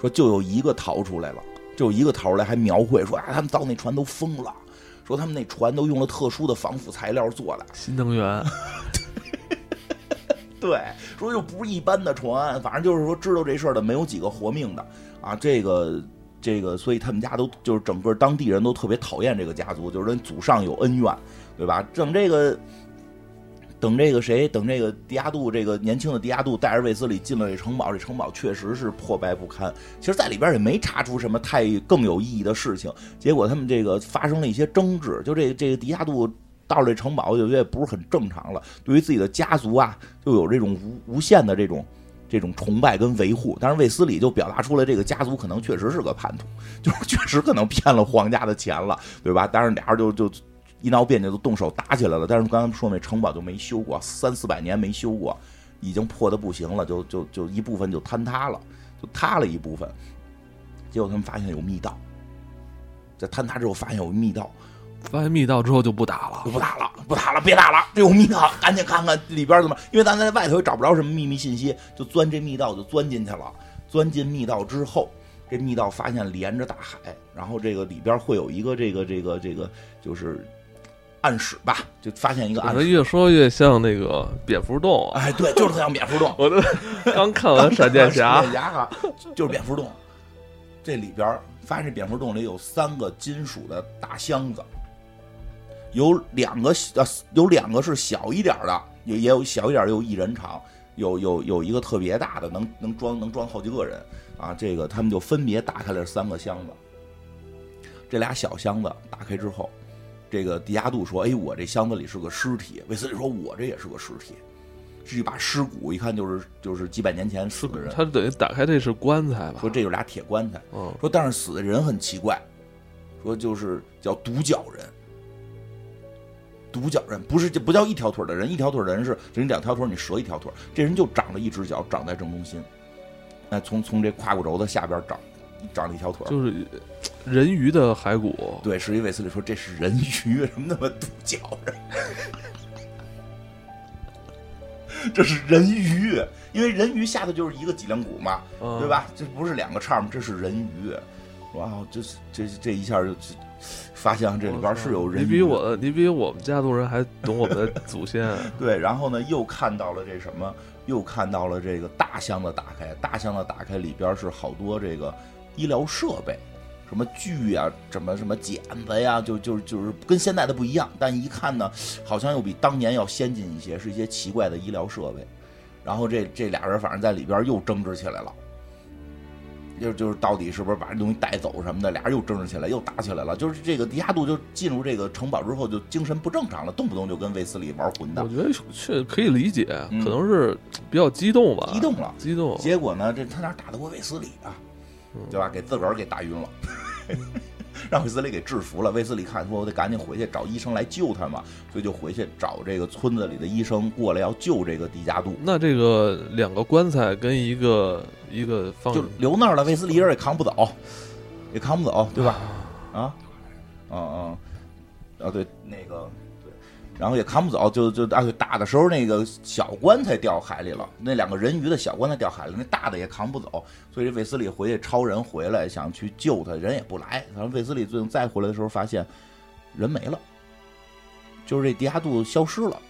说就有一个逃出来了，就有一个逃出来，还描绘说啊，他们造那船都疯了，说他们那船都用了特殊的防腐材料做的，新能源。[laughs] 对，说又不是一般的船，反正就是说知道这事儿的没有几个活命的啊，这个。这个，所以他们家都就是整个当地人都特别讨厌这个家族，就是跟祖上有恩怨，对吧？等这个，等这个谁，等这个迪亚杜，这个年轻的迪亚杜带着卫斯理进了这城堡，这城堡确实是破败不堪。其实，在里边也没查出什么太更有意义的事情。结果他们这个发生了一些争执，就这这个迪亚杜到了这城堡，就觉得不是很正常了。对于自己的家族啊，就有这种无无限的这种。这种崇拜跟维护，但是卫斯理就表达出来，这个家族可能确实是个叛徒，就是确实可能骗了皇家的钱了，对吧？但是俩人就就一闹别扭，就动手打起来了。但是刚才说那城堡就没修过，三四百年没修过，已经破的不行了，就就就一部分就坍塌了，就塌了一部分。结果他们发现有密道，在坍塌之后发现有密道。发现密道之后就不打了，就不打了，不打了，别打了！这有密道，赶紧看看里边怎么。因为咱在外头也找不着什么秘密信息，就钻这密道，就钻进去了。钻进密道之后，这密道发现连着大海，然后这个里边会有一个这个这个这个，就是暗室吧，就发现一个暗室。越说越像那个蝙蝠洞啊？哎，对，就是特像蝙蝠洞。[laughs] 我都刚看完闪电侠 [laughs] 闪，电侠哈，就是蝙蝠洞。这里边儿发现这蝙蝠洞里有三个金属的大箱子，有两个呃有两个是小一点的，也也有小一点儿有一人长，有有有一个特别大的，能能装能装好几个人啊。这个他们就分别打开了三个箱子，这俩小箱子打开之后，这个迪亚杜说：“哎，我这箱子里是个尸体。”卫斯理说：“我这也是个尸体，是一把尸骨，一看就是就是几百年前死的人。”他等于打开这是棺材吧？说这有俩铁棺材，嗯，说但是死的人很奇怪，说就是叫独角人。独角人不是这不叫一条腿的人，一条腿的人是人两条腿你折一条腿，这人就长了一只脚，长在正中心，哎，从从这胯骨轴子下边长长了一条腿，就是人鱼的骸骨，对，史蒂韦斯里说这是人鱼，什么那么独角人？这是人鱼，因为人鱼下头就是一个脊梁骨嘛，嗯对？吧？这不是两个叉吗？这是人鱼，哇，这是这这一下就就发现这里边是有人鱼。你比我，你比我们家族人还懂我们的祖先。[laughs] 对，然后呢，又看到了这什么？又看到了这个大箱子打开，大箱子打开里边是好多这个医疗设备，什么锯呀、什么什么剪子呀，就就就是跟现在的不一样，但一看呢，好像又比当年要先进一些，是一些奇怪的医疗设备。然后这这俩人反正在里边又争执起来了。就就是到底是不是把这东西带走什么的，俩人又争执起来，又打起来了。就是这个迪亚杜就进入这个城堡之后，就精神不正常了，动不动就跟卫斯理玩混蛋我，觉得确可以理解，嗯可能是比较激动吧，激动了。激动。结果呢，这他哪打得过卫斯理啊？嗯对吧？给自个儿给打晕了，[laughs] 让卫斯理给制服了。卫斯理看说，我得赶紧回去找医生来救他嘛，所以就回去找这个村子里的医生过来要救这个迪迦杜，那这个两个棺材跟一个一个放就留那儿了。卫斯理一人也扛不走，也扛不走，对吧？啊，啊啊，啊对，那个对，然后也扛不走，就就啊对，打的时候那个小棺材掉海里了，那两个人鱼的小棺材掉海里，那大的也扛不走，所以这卫斯理回去超人回来想去救他，人也不来。然后卫斯理最后再回来的时候，发现人没了，就是这迪亚杜消失了，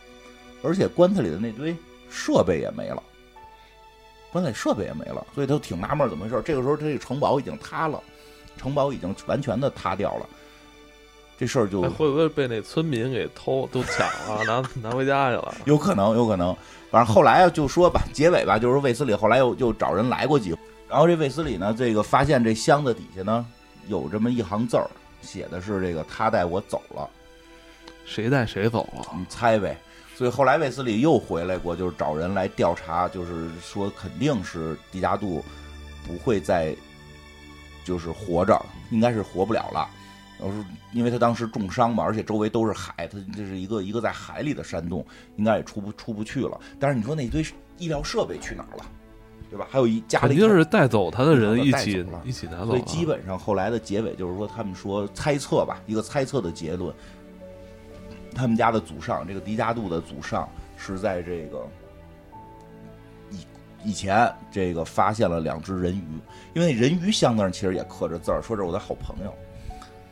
而且棺材里的那堆设备也没了。棺材设备也没了，所以他挺纳闷怎么回事。这个时候，他这个城堡已经塌了，城堡已经完全的塌掉了。这事儿就哎会不会被那村民给偷都抢了，拿 [laughs] 拿回家去了？有可能，有可能。反正后来啊，就说吧，结尾吧，就是卫斯理后来又又找人来过几回。然后这卫斯理呢，这个发现这箱子底下呢有这么一行字儿，写的是这个他带我走了，谁带谁走了？你猜呗。所以后来卫斯理又回来过，就是找人来调查，就是说肯定是迪加杜不会再就是活着，应该是活不了了。然后是因为他当时重伤嘛，而且周围都是海，他这是一个一个在海里的山洞，应该也出不出不去了。但是你说那堆医疗设备去哪儿了，对吧？还有一家里肯定是带走他的人一起一起拿走。所以基本上后来的结尾就是说，他们说猜测吧，一个猜测的结论，他们家的祖上，这个迪迦度的祖上是在这个以以前这个发现了两只人鱼，因为人鱼箱子上其实也刻着字儿，说这是我的好朋友。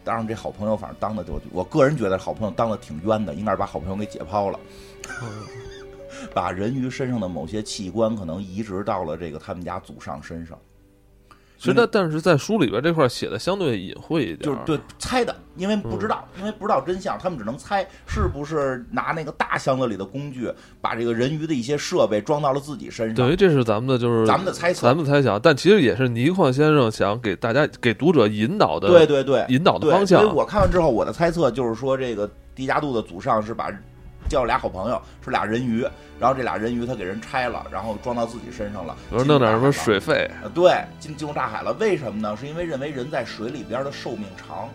当然，这好朋友反正当的就，我个人觉得好朋友当的挺冤的，应该是把好朋友给解剖了。[laughs] 把人鱼身上的某些器官可能移植到了这个他们家祖上身上，其实但但是在书里边这块写的相对隐晦一点，就是对猜的，因为不知道，因为不知道真相，他们只能猜是不是拿那个大箱子里的工具，把这个人鱼的一些设备装到了自己身上。等于这是咱们的就是咱们的猜测咱们猜想，但其实也是倪匡先生想给大家给读者引导的，对对对，引导的，方向所以。我看完之后，我的猜测就是说，这个迪迦度的祖上是把叫俩好朋友，是俩人鱼，然后这俩人鱼他给人拆了，然后装到自己身上了，比如弄点什么水费，呃，对，进进入大海了。为什么呢？是因为认为人在水里边的寿命长，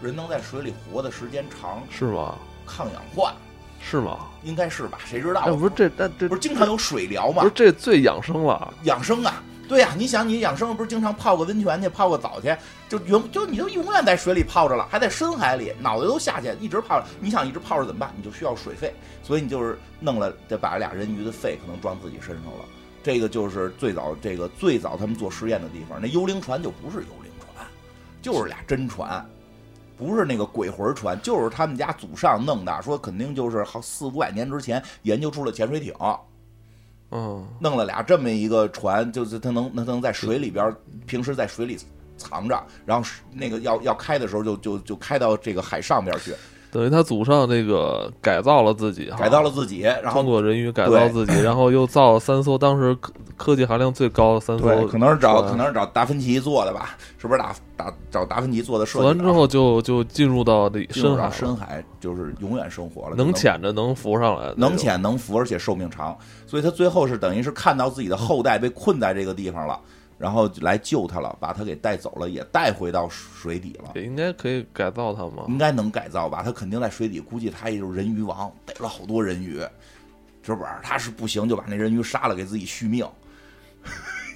人能在水里活的时间长，是吗？抗氧化，是吗？应该是吧？谁知道不是这，但这不是经常有水疗吗不是？这最养生了。养生啊，对呀、你想你养生不是经常泡个温泉去，泡个澡去，就永就你就永远在水里泡着了，还在深海里，脑袋都下去，一直泡着。你想一直泡着怎么办？你就需要水肺，所以你就是弄了，得把俩人鱼的肺可能装自己身上了。这个就是最早这个最早他们做实验的地方。那幽灵船就不是幽灵船，就是俩真船。不是那个鬼魂船，就是他们家祖上弄的，说肯定就是好四五百年之前研究出了潜水艇，嗯，弄了俩这么一个船，就是它能它能在水里边儿，平时在水里藏着，然后那个要要开的时候就就就开到这个海上边去，等于他祖上那个改造了自己，改造了自己，然通后过人鱼改造自己，然后又造了三艘当时科科技含量最高的三艘可能是找可能是找达芬奇做的吧，是不是打打找达芬奇做的设计？做完之后就就进入到这进入到深海，深海，就是永远生活了，能潜着能浮上来，能。潜能浮，而且寿命长，所以他最后是等于是看到自己的后代被困在这个地方了，然后来救他了，把他给带走了，也带回到水底了。也应该可以改造他吗？应该能改造吧？他肯定在水底，估计他也就是人鱼王，逮了好多人鱼，是不是？他是不行就把那人鱼杀了，给自己续命，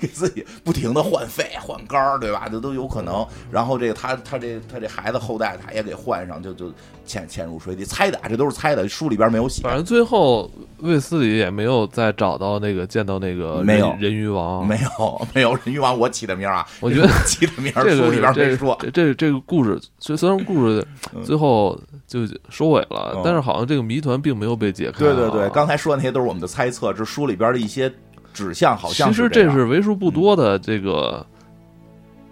给自己不停的换肺换肝儿，对吧？这都有可能。然后这个他他这他这孩子后代他也给换上，就就潜潜入水底，猜的啊，这都是猜的，书里边没有写。反正最后卫斯理也没有再找到那个见到那个没有人人鱼王，没有没有人鱼王，我起的名儿啊，我觉得起的名儿这个书里边这没说。这这这个故事，虽虽然故事嗯最后就收尾了，嗯但是好像这个谜团并没有被解开啊。对对对，刚才说的那些都是我们的猜测，这书里边的一些指向，好像其实这是为数不多的这个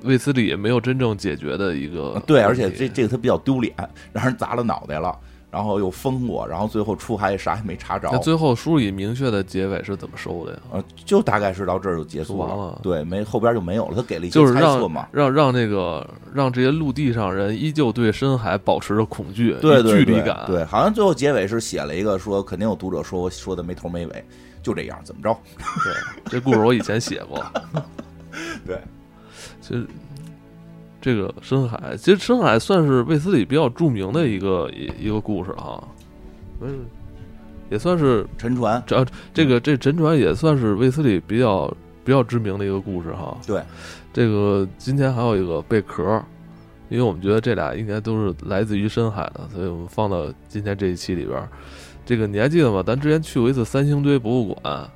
卫斯理也没有真正解决的一个。对，而且这这个他比较丢脸，让人砸了脑袋了，然后又封过，然后最后出海也啥也没查着那，最后书里明确的结尾是怎么收的呀？呃，就大概是到这儿就结束了对，没后边就没有了。他给了一些就是猜测让嘛，让让那个让这些陆地上人依旧对深海保持着恐惧、对距离感。对，好像最后结尾是写了一个说，肯定有读者说我说的没头没尾，就这样，怎么着？对，这故事我以前写过。[laughs] 对，其实这个深海，其实深海算是卫斯理比较著名的一个一一个故事哈，嗯，也算是沉船，这这个这沉船也算是卫斯理比较比较知名的一个故事哈。对，这个今天还有一个贝壳，因为我们觉得这俩应该都是来自于深海的，所以我们放到今天这一期里边儿。这个你还记得吗？咱之前去过一次三星堆博物馆，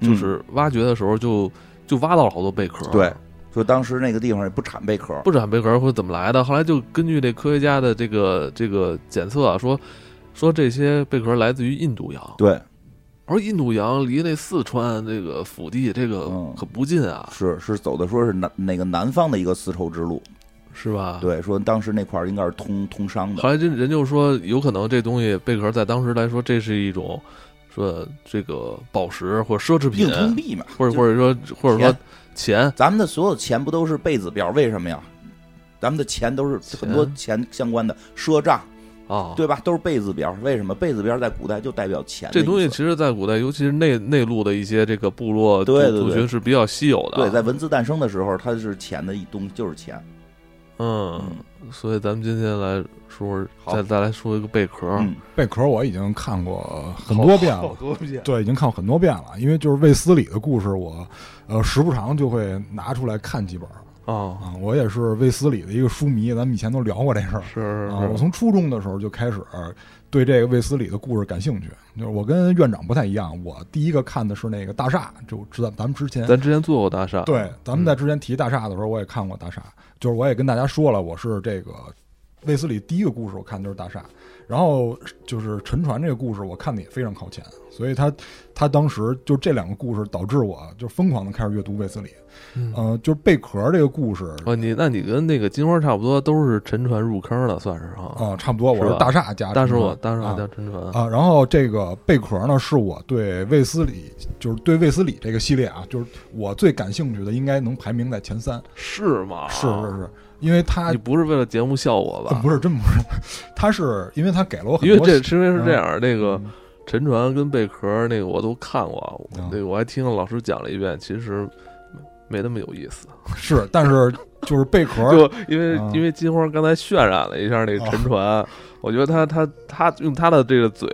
就是挖掘的时候就就挖到了好多贝壳。对，说当时那个地方也不产贝壳，不产贝壳会怎么来的？后来就根据这科学家的这个这个检测啊，说说这些贝壳来自于印度洋。对，而印度洋离那四川这个腹地这个嗯可不近啊，是是走的说是南那个南方的一个丝绸之路，是吧？。对，说当时那块儿应该是通通商的后，来这人就说，有可能这东西贝壳在当时来说，这是一种说这个宝石或者奢侈品硬，通币嘛，或者或者说或者说钱钱，咱们的所有钱不都是贝字表？为什么呀？咱们的钱都是很多钱相关的赊账，啊，对吧？都是贝字表。为什么贝字表在古代就代表钱这？东西其实，在古代，尤其是内内陆的一些这个部落族群是比较稀有的。对，在文字诞生的时候，它是钱的一东西，就是钱。嗯，所以咱们今天来说，再再来说一个贝壳。嗯，贝壳我已经看过很多遍了，多遍。对，已经看过很多遍了。因为就是卫斯理的故事，我呃时不常就会拿出来看几本儿啊，啊。我也是卫斯理的一个书迷，咱们以前都聊过这事儿是是啊。我，从初中的时候就开始对这个卫斯理的故事感兴趣。就是我跟院长不太一样，我第一个看的是那个大厦，就知道咱们之前咱之前做过大厦，对，咱们在之前提大厦的时候，我也看过大厦，就是我也跟大家说了，我是这个卫斯理第一个故事，我看的就是大厦，然后就是沉船这个故事，我看的也非常靠前，所以他他当时就这两个故事导致我就疯狂的开始阅读卫斯理，嗯。呃，就是贝壳这个故事哦，你那你跟那个金花差不多，都是沉船入坑的，算是哈。啊、差不多，我是大厦加但是我当时啊叫沉船，啊，然后这个贝壳呢，是我对卫斯理，就是对卫斯理这个系列啊，就是我最感兴趣的，应该能排名在前三。是吗？是是是，因为他你不是为了节目效果吧？呃不是真不是，他是因为他给了我很多因为，这是因为是这样，那个嗯。沉船跟贝壳那个我都看过，嗯那个我还听老师讲了一遍，其实没那么有意思。[laughs] 是，但是就是贝壳 [laughs] 就因为嗯因为金花刚才渲染了一下那个沉船，我觉得他他他用他的这个嘴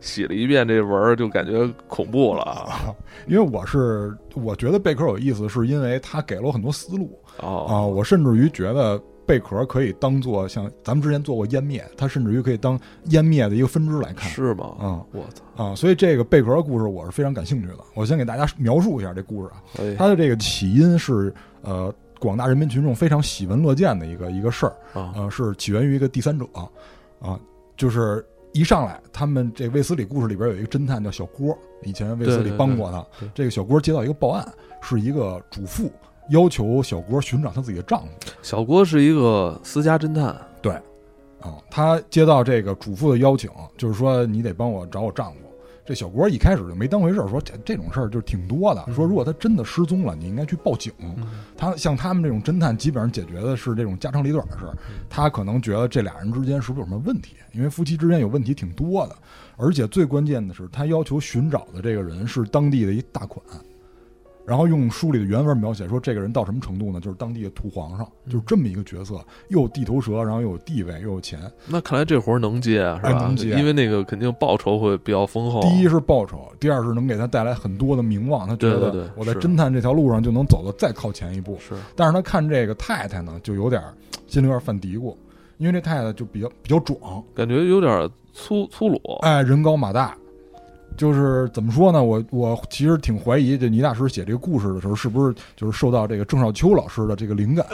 洗了一遍这文儿，就感觉恐怖了因为我是我觉得贝壳有意思，是因为他给了我很多思路啊，哦，我甚至于觉得。贝壳可以当做像咱们之前做过湮灭，它甚至于可以当湮灭的一个分支来看。是吗？啊我操！啊，所以这个贝壳的故事我是非常感兴趣的。我先给大家描述一下这故事啊，哎，它的这个起因是呃，广大人民群众非常喜闻乐见的一个一个事儿。啊，呃，是起源于一个第三者啊，就是一上来，他们这卫斯理故事里边有一个侦探叫小郭，以前卫斯理帮过他对对。这个小郭接到一个报案，是一个主妇要求小郭寻找他自己的丈夫小郭是一个私家侦探，对啊，他接到这个主妇的邀请，就是说你得帮我找我丈夫。这小郭一开始就没当回事儿，说这这种事儿就是挺多的。说如果他真的失踪了，你应该去报警。他像他们这种侦探，基本上解决的是这种家长里短的事儿。他可能觉得这俩人之间是不是有什么问题？因为夫妻之间有问题挺多的，而且最关键的是，他要求寻找的这个人是当地的一大款。然后用书里的原文描写说，这个人到什么程度呢？就是当地的土皇上，就是这么一个角色，又有地头蛇，然后又有地位，又有钱。那看来这活儿能接啊，是吧？哎能接因为那个肯定报酬会比较丰厚。第一是报酬，第二是能给他带来很多的名望。他觉得我在侦探这条路上就能走得再靠前一步。是但是他看这个太太呢，就有点儿心里有点犯嘀咕，因为这太太就比较比较壮，感觉有点粗粗鲁，哎，人高马大。就是怎么说呢？我我其实挺怀疑，这倪大师写这个故事的时候，是不是就是受到这个郑少秋老师的这个灵感，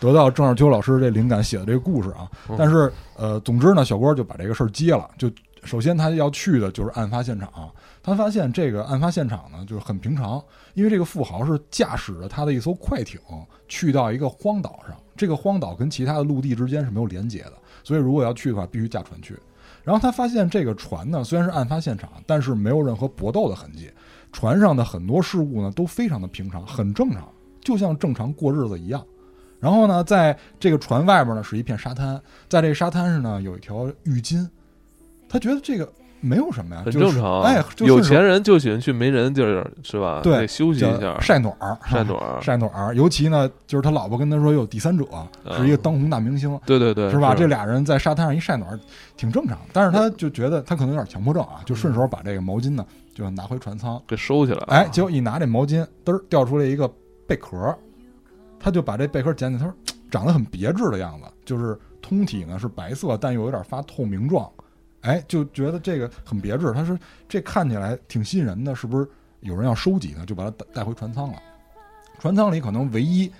得到郑少秋老师这灵感写的这个故事啊。嗯但是呃，总之呢，小郭就把这个事儿接了。就首先他要去的就是案发现场，他发现这个案发现场呢就是很平常，因为这个富豪是驾驶着他的一艘快艇去到一个荒岛上，这个荒岛跟其他的陆地之间是没有连接的，所以如果要去的话，必须驾船去。然后他发现这个船呢，虽然是案发现场，但是没有任何搏斗的痕迹。船上的很多事物呢，都非常的平常，很正常，就像正常过日子一样。然后呢，在这个船外边呢是一片沙滩，在这个沙滩上呢有一条浴巾。他觉得这个没有什么呀，很就是正常。哎，就有钱人就喜欢去没人地儿，是吧？对休息一下，晒暖儿，晒暖儿。晒暖儿。尤其呢，就是他老婆跟他说有第三者，是一个当红大明星，对对对，是吧？这俩人在沙滩上一晒暖儿，挺正常。但是他就觉得他可能有点强迫症啊，就顺手把这个毛巾呢就拿回船舱。给收起来了。哎，结果一拿这毛巾，嘚儿掉出来一个贝壳，他就把这贝壳捡起来，他说长得很别致的样子，就是通体呢是白色，但又有点发透明状。哎，就觉得这个很别致。他说这看起来挺吸引人的，是不是有人要收集呢？就把它带带回船舱了。船舱里可能唯一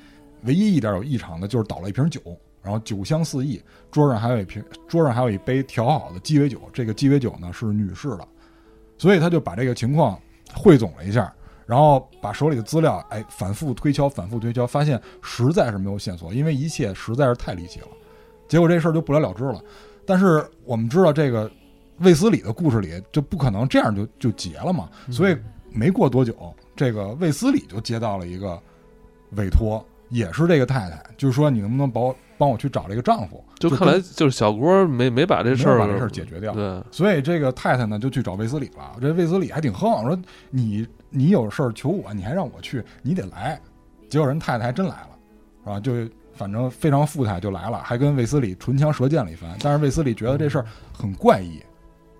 唯一一点有异常的就是倒了一瓶酒，然后酒香四溢，桌上还有一瓶，桌上还有一杯调好的鸡尾酒。这个鸡尾酒呢是女士的，所以他就把这个情况汇总了一下，然后把手里的资料哎反复推敲，反复推敲，发现实在是没有线索，因为一切实在是太离奇了。结果这事儿就不了了之了。但是我们知道这个卫斯理的故事里就不可能这样就就结了嘛，所以没过多久，这个卫斯理就接到了一个委托，也是这个太太，就是说你能不能帮我帮我去找这个丈夫？就看来就是小郭没没把这事儿没把这事儿解决掉。对，所以这个太太呢就去找卫斯理了。这卫斯理还挺横，说你你有事儿求我，你还让我去，你得来。结果人太太还真来了，是吧？就反正非常富态就来了，还跟卫斯理唇枪舌剑了一番。但是卫斯理觉得这事儿很怪异，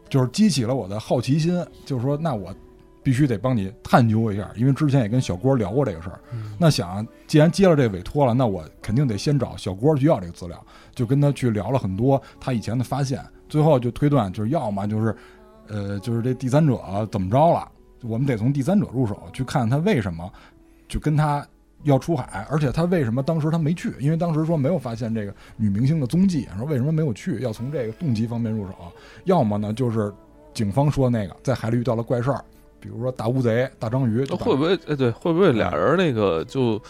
就是激起了我的好奇心，就是说那我必须得帮你探究一下，因为之前也跟小郭聊过这个事儿。那想既然接了这委托了，那我肯定得先找小郭去要这个资料，就跟他去聊了很多他以前的发现，最后就推断就是要么就是，呃，就是这第三者怎么着了，我们得从第三者入手去看他为什么就跟他要出海，而且他为什么当时他没去？因为当时说没有发现这个女明星的踪迹，说为什么没有去？要从这个动机方面入手，要么呢就是警方说那个在海里遇到了怪事儿，比如说大乌贼、大章鱼，会不会哎对，会不会俩人那个就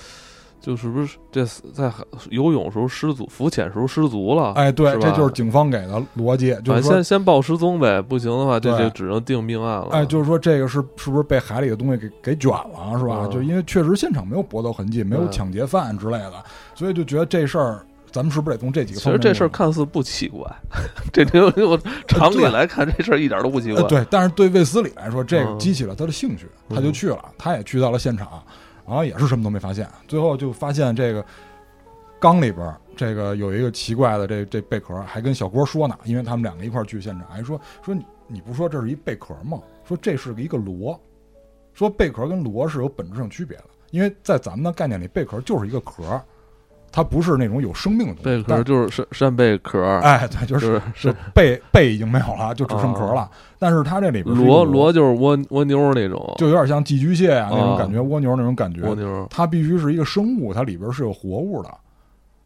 就是不是这在海游泳时候失足，浮潜时候失足了？哎，对，这就是警方给的逻辑，就反正是说先先报失踪呗，不行的话，这就只能定命案了。哎，就是说这个是是不是被海里的东西给给卷了，是吧？嗯就因为确实现场没有搏斗痕迹，没有抢劫犯之类的，所以就觉得这事儿咱们是不是得从这几个其实这？事儿看似不奇怪，[laughs] 这这我常理来看，这事儿一点都不奇怪。呃，对，但是对卫斯理来说，这个嗯激起了他的兴趣，嗯他就去了，他也去到了现场，然后也是什么都没发现，最后就发现这个缸里边这个有一个奇怪的这这贝壳，还跟小郭说呢，因为他们两个一块去现场，还说说你你不说这是一贝壳吗？说这是一个螺，说贝壳跟螺是有本质上区别的，因为在咱们的概念里，贝壳就是一个壳。它不是那种有生命的东贝壳就是扇扇贝壳，哎，对，就就是是是背背已经没有了，就只剩壳了。但是它这里边螺螺就是蜗蜗牛那种，就有点像寄居蟹啊那种啊感觉，蜗牛那种感觉。蜗牛，它必须是一个生物，它里边是有活物的，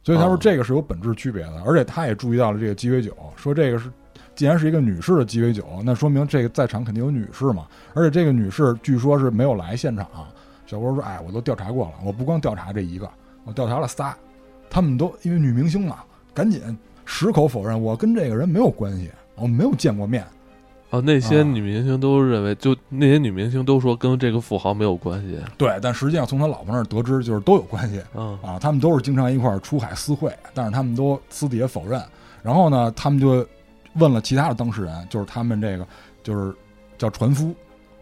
所以他说哦这个是有本质区别的。而且他也注意到了这个鸡尾酒，说这个是既然是一个女士的鸡尾酒，那说明这个在场肯定有女士嘛。而且这个女士据说是没有来现场。小郭说：“哎，我都调查过了，我不光调查这一个，我调查了仨，他们都因为女明星嘛，赶紧矢口否认，我跟这个人没有关系，我没有见过面。哦，那些啊女明星都认为，就那些女明星都说跟这个富豪没有关系，对，但实际上从他老婆那儿得知，就是都有关系。嗯啊，他们都是经常一块儿出海私会，但是他们都私底下否认。然后呢，他们就问了其他的当事人，就是他们这个就是叫船夫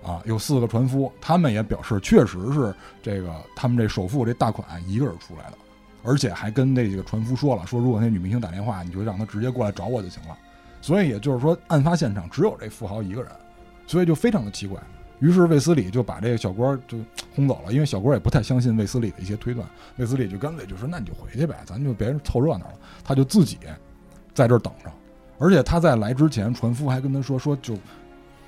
啊，有四个船夫，他们也表示确实是这个他们这首付这大款一个人出来的，而且还跟那几个船夫说了，说如果那女明星打电话，你就让她直接过来找我就行了。所以也就是说，案发现场只有这富豪一个人，所以就非常的奇怪。于是卫斯理就把这个小郭就轰走了，因为小郭也不太相信卫斯理的一些推断。卫斯理就干脆就说：“那你就回去呗，咱就别凑热闹了。”他就自己在这儿等着，而且他在来之前，船夫还跟他说：“说就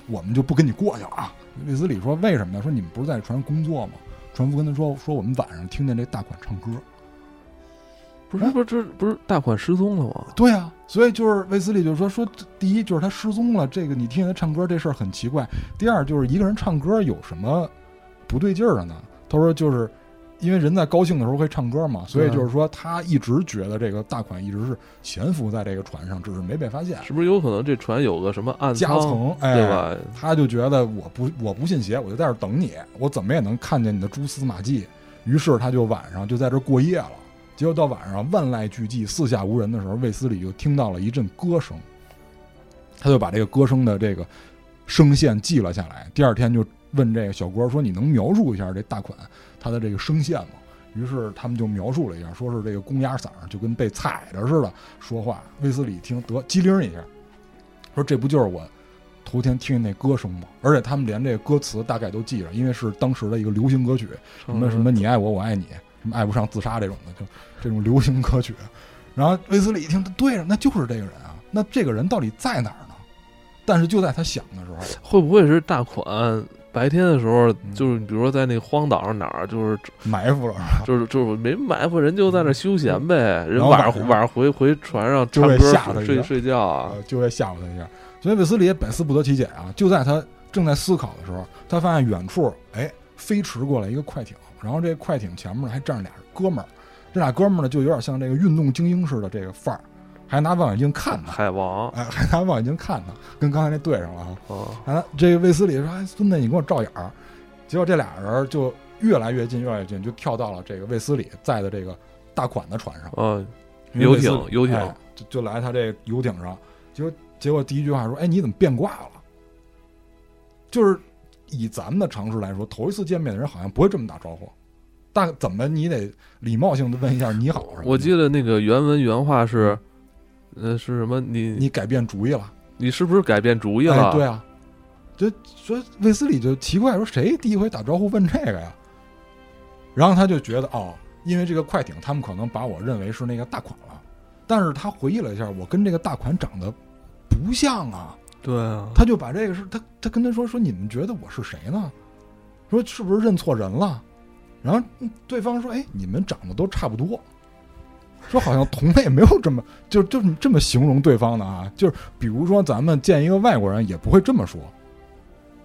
我们就不跟你过去了啊。”卫斯理说：“为什么呢？说你们不是在船上工作吗？”船夫跟他说：“说我们晚上听见这大款唱歌。”不是不是这不是大款失踪了吗？对啊，所以就是卫斯理就说说，第一就是他失踪了，这个你听见他唱歌这事儿很奇怪。第二就是一个人唱歌有什么不对劲儿的呢？他说就是因为人在高兴的时候会唱歌嘛，所以就是说他一直觉得这个大款一直是潜伏在这个船上，只是没被发现。是不是有可能这船有个什么暗夹，层，哎，对吧？他就觉得我不我不信邪，我就在这儿等你，我怎么也能看见你的蛛丝马迹。于是他就晚上就在这儿过夜了。结果到晚上万籁俱寂、四下无人的时候，卫斯理就听到了一阵歌声，他就把这个歌声的这个声线记了下来。第二天就问这个小郭说：“你能描述一下这大款他的这个声线吗？”于是他们就描述了一下，说是这个公鸭嗓，就跟被踩着似的说话。卫斯理听得机灵一下，说：“这不就是我头天听那歌声吗？而且他们连这个歌词大概都记着，因为是当时的一个流行歌曲，什么什么你爱我，我爱你，什么爱不上自杀这种的，就这种流行歌曲。然后威斯理一听，对着，那就是这个人啊，那这个人到底在哪儿呢？但是就在他想的时候，会不会是大款白天的时候，嗯就是比如说在那个荒岛上哪儿，就是埋伏了，就是就是没埋伏，人就在那儿休闲呗。人然后晚上晚上回回船上就会唱歌吓他睡睡觉啊。呃，就会吓唬他一下。所以卫斯理也百思不得其解啊！就在他正在思考的时候，他发现远处哎飞驰过来一个快艇，然后这快艇前面还站着俩哥们儿，这俩哥们儿呢就有点像这个运动精英似的这个范儿，还拿望远镜看他，海王哎，还拿望远镜看他，跟刚才那对上了啊！啊，啊，这个卫斯理说：“哎，孙子，你给我照眼儿。”结果这俩人就越来越近，越来越近，就跳到了这个卫斯理在的这个大款的船上。啊，游艇游艇哎就就来他这游艇上，结果结果第一句话说：“哎，你怎么变卦了？”就是以咱们的常识来说，头一次见面的人好像不会这么打招呼，大怎么你得礼貌性的问一下你好。我记得那个原文原话是，呃，是什么？你你改变主意了，你是不是改变主意了？哎，对啊，就说卫斯理就奇怪说谁第一回打招呼问这个呀？然后他就觉得哦，因为这个快艇，他们可能把我认为是那个大款了，但是他回忆了一下，我跟这个大款长得不像啊，对啊，他就把这个事他他跟他说说你们觉得我是谁呢？说是不是认错人了？然后对方说哎，你们长得都差不多。说好像同类没有这么 [laughs] 就就这么形容对方的啊，就是比如说咱们见一个外国人也不会这么说，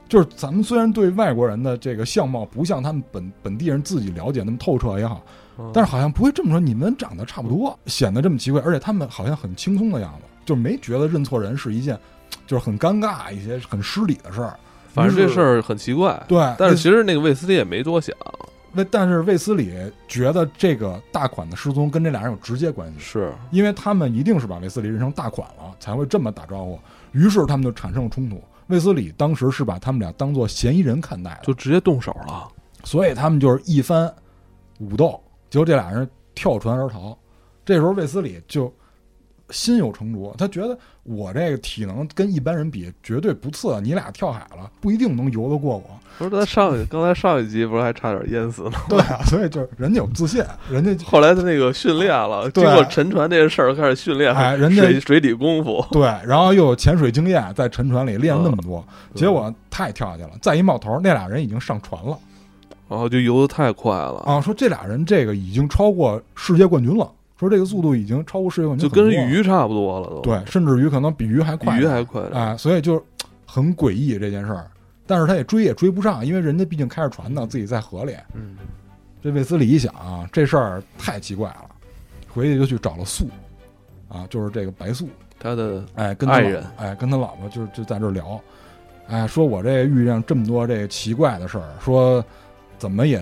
就是咱们虽然对外国人的这个相貌不像他们本本地人自己了解那么透彻也好，嗯但是好像不会这么说，你们长得差不多，显得这么奇怪，而且他们好像很轻松的样子，就没觉得认错人是一件就是很尴尬、一些很失礼的事儿。反正这事儿很奇怪。对，但是其实那个卫斯理也没多想，那但是卫斯理觉得这个大款的失踪跟这俩人有直接关系，是因为他们一定是把卫斯理认成大款了，才会这么打招呼。于是他们就产生了冲突。卫斯理当时是把他们俩当做嫌疑人看待的，就直接动手了。所以他们就是一番武斗，结果这俩人跳船而逃。这时候卫斯理就心有成竹，他觉得我这个体能跟一般人比绝对不次，你俩跳海了不一定能游得过我。不是他上一刚才上一集不是还差点淹死吗？对啊，所以就是人家有自信，人家后来他那个训练了，经过沉船这个事儿开始训练，哎人家水水底功夫，对，然后又有潜水经验，在沉船里练了那么多，对结果他也跳下去了。再一冒头，那俩人已经上船了然后就游得太快了，啊！说这俩人这个已经超过世界冠军了，说这个速度已经超过世界冠军就跟鱼差不多了都。对，甚至于可能比鱼还快，鱼还快点。哎，所以就很诡异这件事儿。但是他也追也追不上，因为人家毕竟开着船呢，自己在河里。嗯，这卫斯理一想啊，这事儿太奇怪了，回去就去找了素，啊，就是这个白素，他的哎，跟他爱人哎，跟他老婆就就在这儿聊，哎，说我这遇见这么多这个奇怪的事儿，说怎么也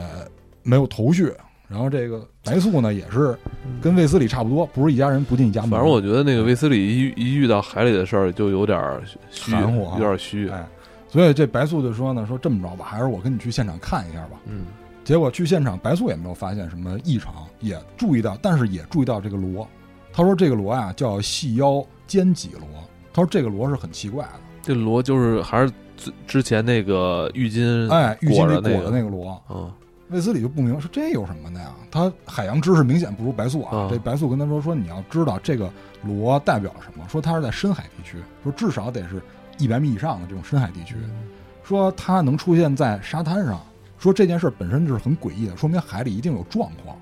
没有头绪。然后这个白素呢，也是跟卫斯理差不多，不是一家人不进一家门。反正我觉得那个卫斯理一一遇到海里的事儿就有点含糊啊有点儿虚。哎，所以这白素就说呢，说这么着吧，还是我跟你去现场看一下吧。嗯，结果去现场，白素也没有发现什么异常，也注意到，但是也注意到这个螺。他说这个螺啊叫细腰尖脊螺，他说这个螺是很奇怪的，这螺就是还是之之前那个浴巾，哎，浴巾里裹的那个螺。嗯，卫斯理就不明白说这有什么的呀？他海洋知识明显不如白素啊。啊这白素跟他说说你要知道这个螺代表什么，说它是在深海地区，说至少得是一百米以上的这种深海地区。说它能出现在沙滩上，说这件事本身就是很诡异的，说明海里一定有状况。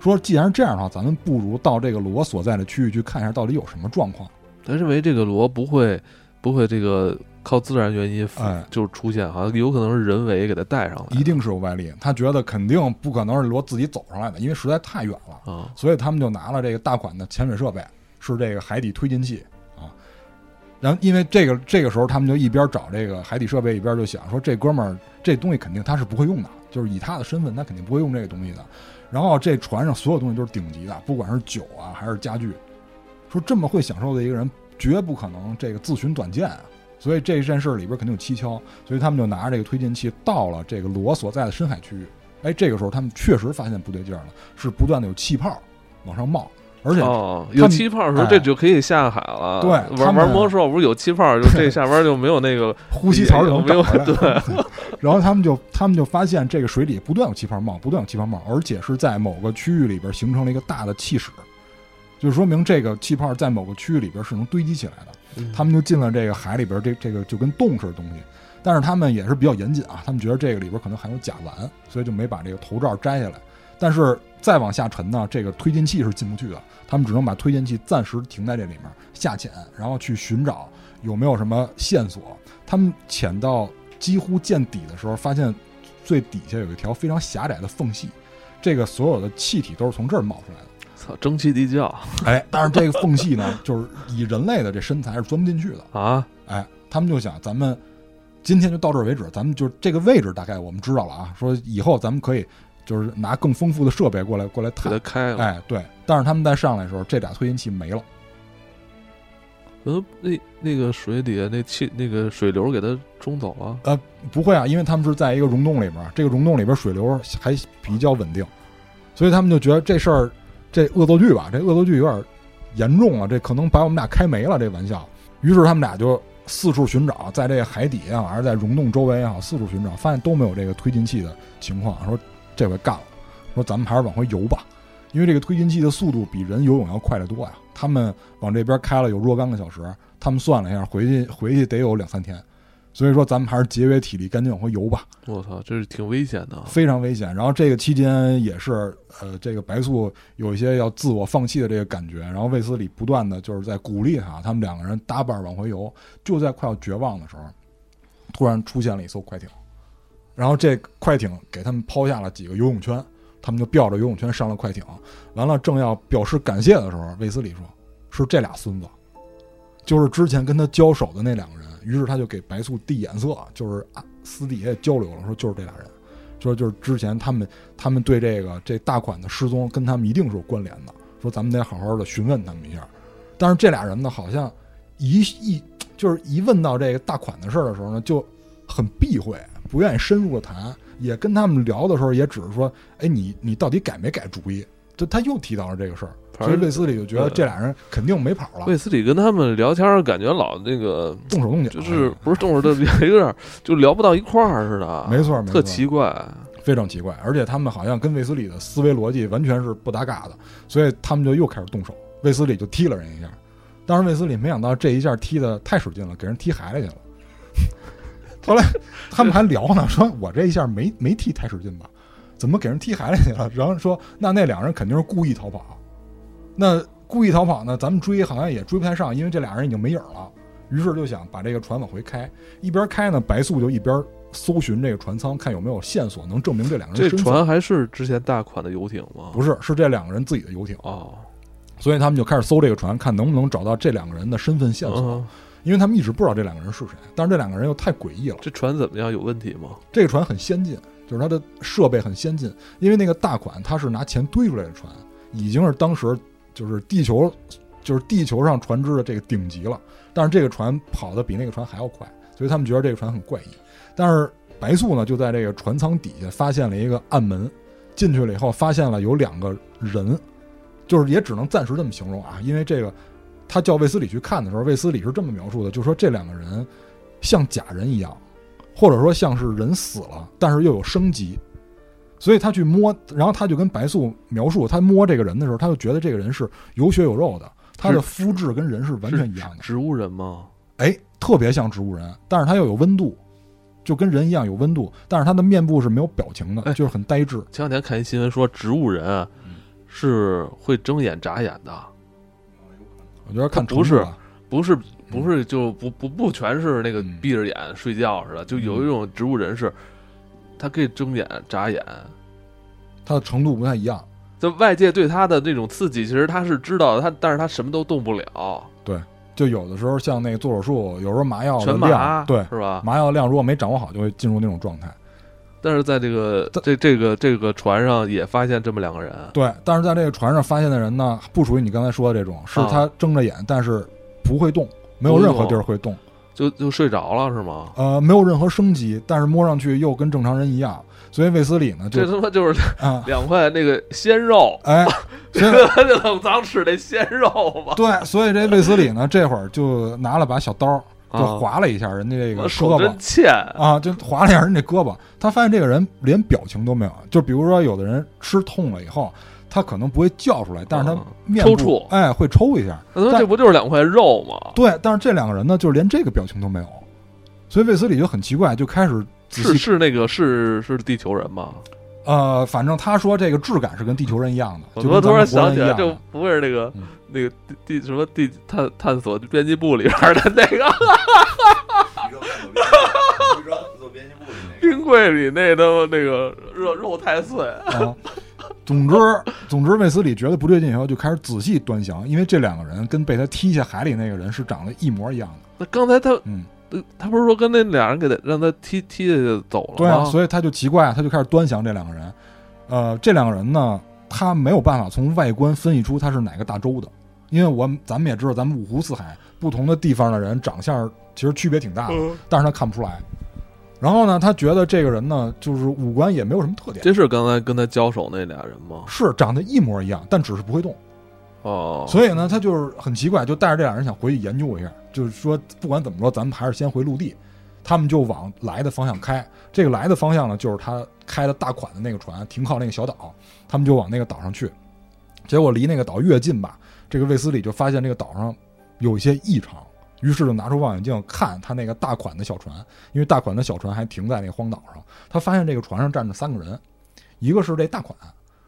说既然是这样的话，咱们不如到这个螺所在的区域去看一下到底有什么状况。他认为这个螺不会不会这个靠自然原因哎就是出现，好像有可能是人为给它带上来一定是有外力，他觉得肯定不可能是罗自己走上来的，因为实在太远了。啊。所以他们就拿了这个大款的潜水设备，是这个海底推进器啊。然后因为这个这个时候，他们就一边找这个海底设备，一边就想说，这哥们儿这东西肯定他是不会用的，就是以他的身份，他肯定不会用这个东西的。然后这船上所有东西都是顶级的，不管是酒啊还是家具，说这么会享受的一个人，绝不可能这个自寻短见啊。所以这件事里边肯定有蹊跷，所以他们就拿着这个推进器到了这个罗所在的深海区域。哎，这个时候他们确实发现不对劲儿了，是不断的有气泡往上冒，而且哦，有气泡的时候，哎这就可以下海了。对他玩们玩魔兽不是有气泡，就这下边就没有那个 [laughs] 呼吸槽就能没有。[laughs] 对，然后他们就他们就发现这个水里不断有气泡冒，不断有气泡冒，而且是在某个区域里边形成了一个大的气室，就说明这个气泡在某个区域里边是能堆积起来的。他们就进了这个海里边，这这个就跟洞似的东西。但是他们也是比较严谨啊，他们觉得这个里边可能含有甲烷，所以就没把这个头罩摘下来。但是再往下沉呢，这个推进器是进不去的，他们只能把推进器暂时停在这里面下潜，然后去寻找有没有什么线索。他们潜到几乎见底的时候，发现最底下有一条非常狭窄的缝隙，这个所有的气体都是从这儿冒出来的。操，蒸汽地窖哎，但是这个缝隙呢，就是以人类的这身材是钻不进去的。啊，哎，他们就想，咱们今天就到这儿为止，咱们就这个位置大概我们知道了啊。说以后咱们可以就是拿更丰富的设备过来过来给。开了。哎，对，但是他们在上来的时候，这俩推进器没了。呃，那那个水底下那气那个水流给它冲走了。呃不会啊，因为他们是在一个溶洞里边，这个溶洞里边水流还比较稳定，所以他们就觉得这事儿这恶作剧吧，这恶作剧有点严重了，这可能把我们俩开没了这玩笑。于是他们俩就四处寻找，在这个海底啊，还是在溶洞周围也好，四处寻找，发现都没有这个推进器的情况。说这回干了，说咱们还是往回游吧，因为这个推进器的速度比人游泳要快得多呀。他们往这边开了有若干个小时，他们算了一下，回去回去得有两三天。所以说，咱们还是节约体力，赶紧往回游吧，我操，这是挺危险的。非常危险。然后这个期间也是，呃，这个白素有一些要自我放弃的这个感觉，然后卫斯理不断的就是在鼓励他，他们两个人搭伴往回游。就在快要绝望的时候，突然出现了一艘快艇，然后这快艇给他们抛下了几个游泳圈，他们就吊着游泳圈上了快艇。完了，正要表示感谢的时候，卫斯理说：“是这俩孙子，就是之前跟他交手的那两个人。”于是他就给白素递眼色，就是啊私底下交流了，说就是这俩人，说就是之前他们他们对这个这大款的失踪跟他们一定是有关联的，说咱们得好好的询问他们一下。但是这俩人呢，好像一一就是一问到这个大款的事儿的时候呢，就很避讳，不愿意深入的谈。也跟他们聊的时候，也只是说，哎，你你到底改没改主意？就他又提到了这个事儿，所以卫斯理就觉得这俩人肯定没跑了，卫斯理跟他们聊天，感觉老那个动手动脚，就是不是动手动脚，有点就聊不到一块儿似的，[laughs] 没错没错特奇怪。非常奇怪，而且他们好像跟卫斯理的思维逻辑完全是不搭嘎的，所以他们就又开始动手，卫斯理就踢了人一下，当时卫斯理没想到这一下踢的太使劲了，给人踢海里去了。[laughs] 后来他们还聊呢，说我这一下没没踢太使劲吧，怎么给人踢海里去了？然后说那那两人肯定是故意逃跑，那故意逃跑呢，咱们追好像也追不太上，因为这俩人已经没影了。于是就想把这个船往回开，一边开呢，白素就一边搜寻这个船舱，看有没有线索能证明这两个人这。船还是之前大款的游艇吗？不是，是这两个人自己的游艇，哦，所以他们就开始搜这个船，看能不能找到这两个人的身份线索，嗯，因为他们一直不知道这两个人是谁，但是这两个人又太诡异了。这船怎么样？有问题吗？这个船很先进，就是它的设备很先进，因为那个大款它是拿钱堆出来的船，已经是当时就是地球就是地球上船只的这个顶级了。但是这个船跑的比那个船还要快，所以他们觉得这个船很怪异。但是白素呢，就在这个船舱底下发现了一个暗门，进去了以后发现了有两个人，就是也只能暂时这么形容啊，因为这个他叫卫斯理去看的时候，卫斯理是这么描述的，就说这两个人像假人一样，或者说像是人死了，但是又有生机。所以他去摸，然后他就跟白素描述，他摸这个人的时候，他就觉得这个人是有血有肉的，他的肤质跟人是完全一样的，植物人吗？哎，特别像植物人，但是他又有温度，就跟人一样有温度，但是他的面部是没有表情的，哎就是很呆滞。前两天看一新闻说，植物人是会睁眼眨眼的，我觉得看不是不是不是就不不不全是那个嗯闭着眼睡觉似的，就有一种植物人是，他可以睁眼眨眼。他的程度不太一样。就外界对他的那种刺激，其实他是知道的，他但是他什么都动不了，对就有的时候像那个做手术，有时候麻药的全麻量，对是吧？麻药量如果没掌握好，就会进入那种状态。但是在这个这这个这个船上也发现这么两个人，对，但是在这个船上发现的人呢，不属于你刚才说的这种，是啊他睁着眼，但是不会动，没有任何地儿会动，就就睡着了是吗？呃，没有任何生机，但是摸上去又跟正常人一样。所以卫斯理呢，就这他妈就是啊，两块那个鲜肉，哎，所以就冷藏吃那鲜肉吧。对，所以这卫斯理呢，这会儿就拿了把小刀，就啊划了一下人家这个胳膊真欠，啊，就划了一下人家胳膊。他发现这个人连表情都没有，就比如说有的人吃痛了以后，他可能不会叫出来，但是他啊面部抽搐哎，会抽一下。那这不就是两块肉吗？对，但是这两个人呢，就是连这个表情都没有，所以卫斯理就很奇怪，就开始仔是细是那个是是地球人吗？呃，反正他说这个质感是跟地球人一样的，我突然想起来，就。不会是那个嗯那个地地什么地探探索编辑部里边的那个做编辑部里那冰柜里那都那个肉肉太碎。啊。总之，总之，卫斯理觉得不对劲以后，就开始仔细端详，因为这两个人跟被他踢下海里那个人是长得一模一样的。那刚才他嗯，呃他不是说跟那俩人给他让他踢踢下去走了吗？对啊，所以他就奇怪，他就开始端详这两个人。呃，这两个人呢，他没有办法从外观分析出他是哪个大洲的，因为我咱们也知道，咱们五湖四海不同的地方的人长相其实区别挺大的，嗯但是他看不出来。然后呢，他觉得这个人呢，就是五官也没有什么特点，这是刚才跟他交手那俩人吗？是长得一模一样，但只是不会动。哦，所以呢，他就是很奇怪，就带着这俩人想回去研究一下，就是说不管怎么说，咱们还是先回陆地。他们就往来的方向开，这个来的方向呢，就是他开的大款的那个船停靠那个小岛，他们就往那个岛上去。结果离那个岛越近吧，这个卫斯理就发现这个岛上有一些异常，于是就拿出望远镜看他那个大款的小船，因为大款的小船还停在那个荒岛上。他发现这个船上站着三个人，一个是这大款，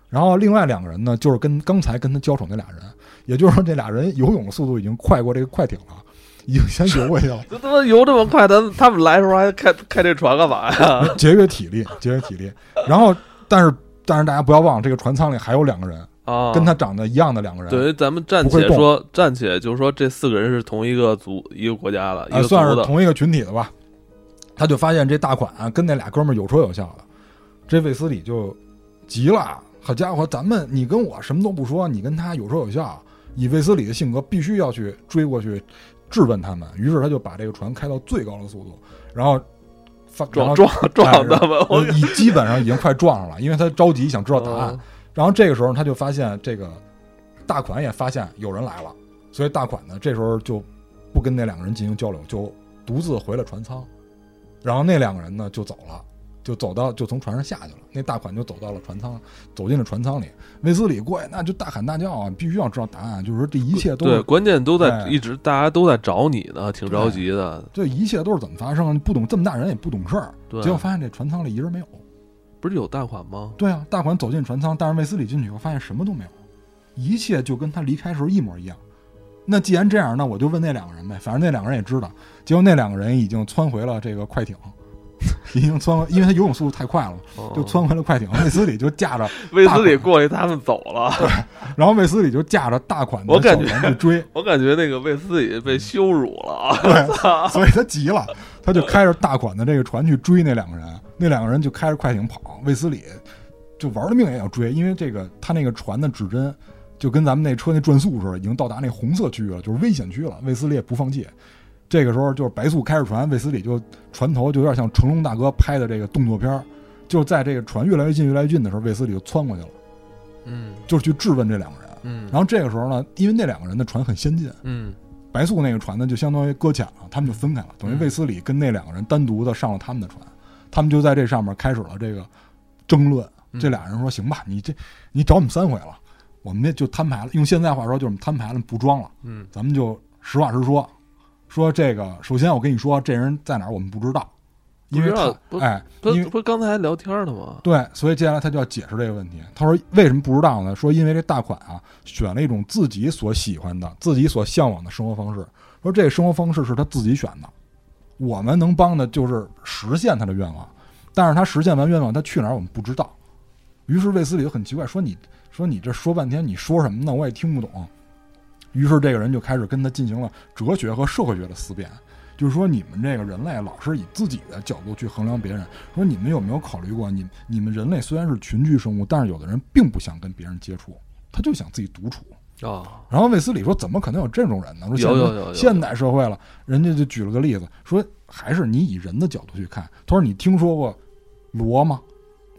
然后另外两个人呢，就是跟刚才跟他交手那俩人，也就是说这俩人游泳的速度已经快过这个快艇了，已经先游过去了。这他妈游这么快，他他们来的时候还开开这船干嘛呀？[laughs] 节约体力，节约体力。然后，但是但是大家不要忘了，这个船舱里还有两个人，啊，跟他长得一样的两个人，等于咱们暂且说，暂且就是说，这四个人是同一个族、一个国家的，一啊，个族的。算是同一个群体的吧。他就发现这大款、啊、跟那俩哥们儿有说有笑的，这卫斯理就急了。好家伙，咱们你跟我什么都不说，你跟他有说有笑，以卫斯理的性格，必须要去追过去质问他们。于是他就把这个船开到最高的速度，然后撞撞撞他们，我呃已基本上已经快撞上了，因为他着急想知道答案。嗯然后这个时候他就发现这个大款也发现有人来了，所以大款呢这时候就不跟那两个人进行交流，就独自回了船舱。然后那两个人呢就走了，就走到就从船上下去了。那大款就走到了船舱，走进了船舱里。卫斯理过去那就大喊大叫啊，必须要知道答案，就是说这一切都对，关键都在哎一直大家都在找你呢，挺着急的。这一切都是怎么发生？不懂这么大人也不懂事儿，对结果发现这船舱里一人没有。不是有大款吗？对啊，大款走进船舱，但是卫斯理进去以后发现什么都没有，一切就跟他离开时候一模一样。那既然这样，那我就问那两个人呗，反正那两个人也知道。结果那两个人已经窜回了这个快艇，[laughs] 已经窜回，因为他游泳速度太快了，哦就窜回了快艇。[laughs] 卫斯理就驾着，[laughs] 卫斯理过去，他们走了。对然后卫斯理就驾着大款的船去追，我感觉那个卫斯理被羞辱了啊！对，所以他急了，他就开着大款的这个船去追那两个人，那两个人就开着快艇跑，卫斯理就玩了命也要追，因为这个他那个船的指针就跟咱们那车那转速似的，已经到达那红色区域了，就是危险区了。卫斯理也不放弃，这个时候就是白素开着船，卫斯理就船头就有点像成龙大哥拍的这个动作片儿，就在这个船越来越近越来越近的时候，卫斯理就窜过去了，嗯就是去质问这两个人。嗯然后这个时候呢，因为那两个人的船很先进，嗯白素那个船呢，就相当于搁浅了，他们就分开了，等于嗯卫斯理跟那两个人单独的上了他们的船，他们就在这上面开始了这个争论。嗯这俩人说：“行吧，你这你找我们三回了，我们那就摊牌了。用现在话说，就是我们摊牌了，不装了，嗯咱们就实话实说。说这个，首先我跟你说，这人在哪儿我们不知道，因为他哎，不因为不是刚才还聊天呢吗？对，所以接下来他就要解释这个问题。他说为什么不知道呢？说因为这大款啊选了一种自己所喜欢的、自己所向往的生活方式。说这个生活方式是他自己选的，我们能帮的就是实现他的愿望。但是他实现完愿望，他去哪儿我们不知道。于是卫斯理就很奇怪，说你说你这说半天，你说什么呢？我也听不懂。于是这个人就开始跟他进行了哲学和社会学的思辨，就是说你们这个人类老是以自己的角度去衡量别人，说你们有没有考虑过，你你们人类虽然是群居生物，但是有的人并不想跟别人接触，他就想自己独处。啊，然后卫斯理说：“怎么可能有这种人呢？说现有有有有现代社会了，人家就举了个例子，说还是你以人的角度去看。他说你听说过罗吗？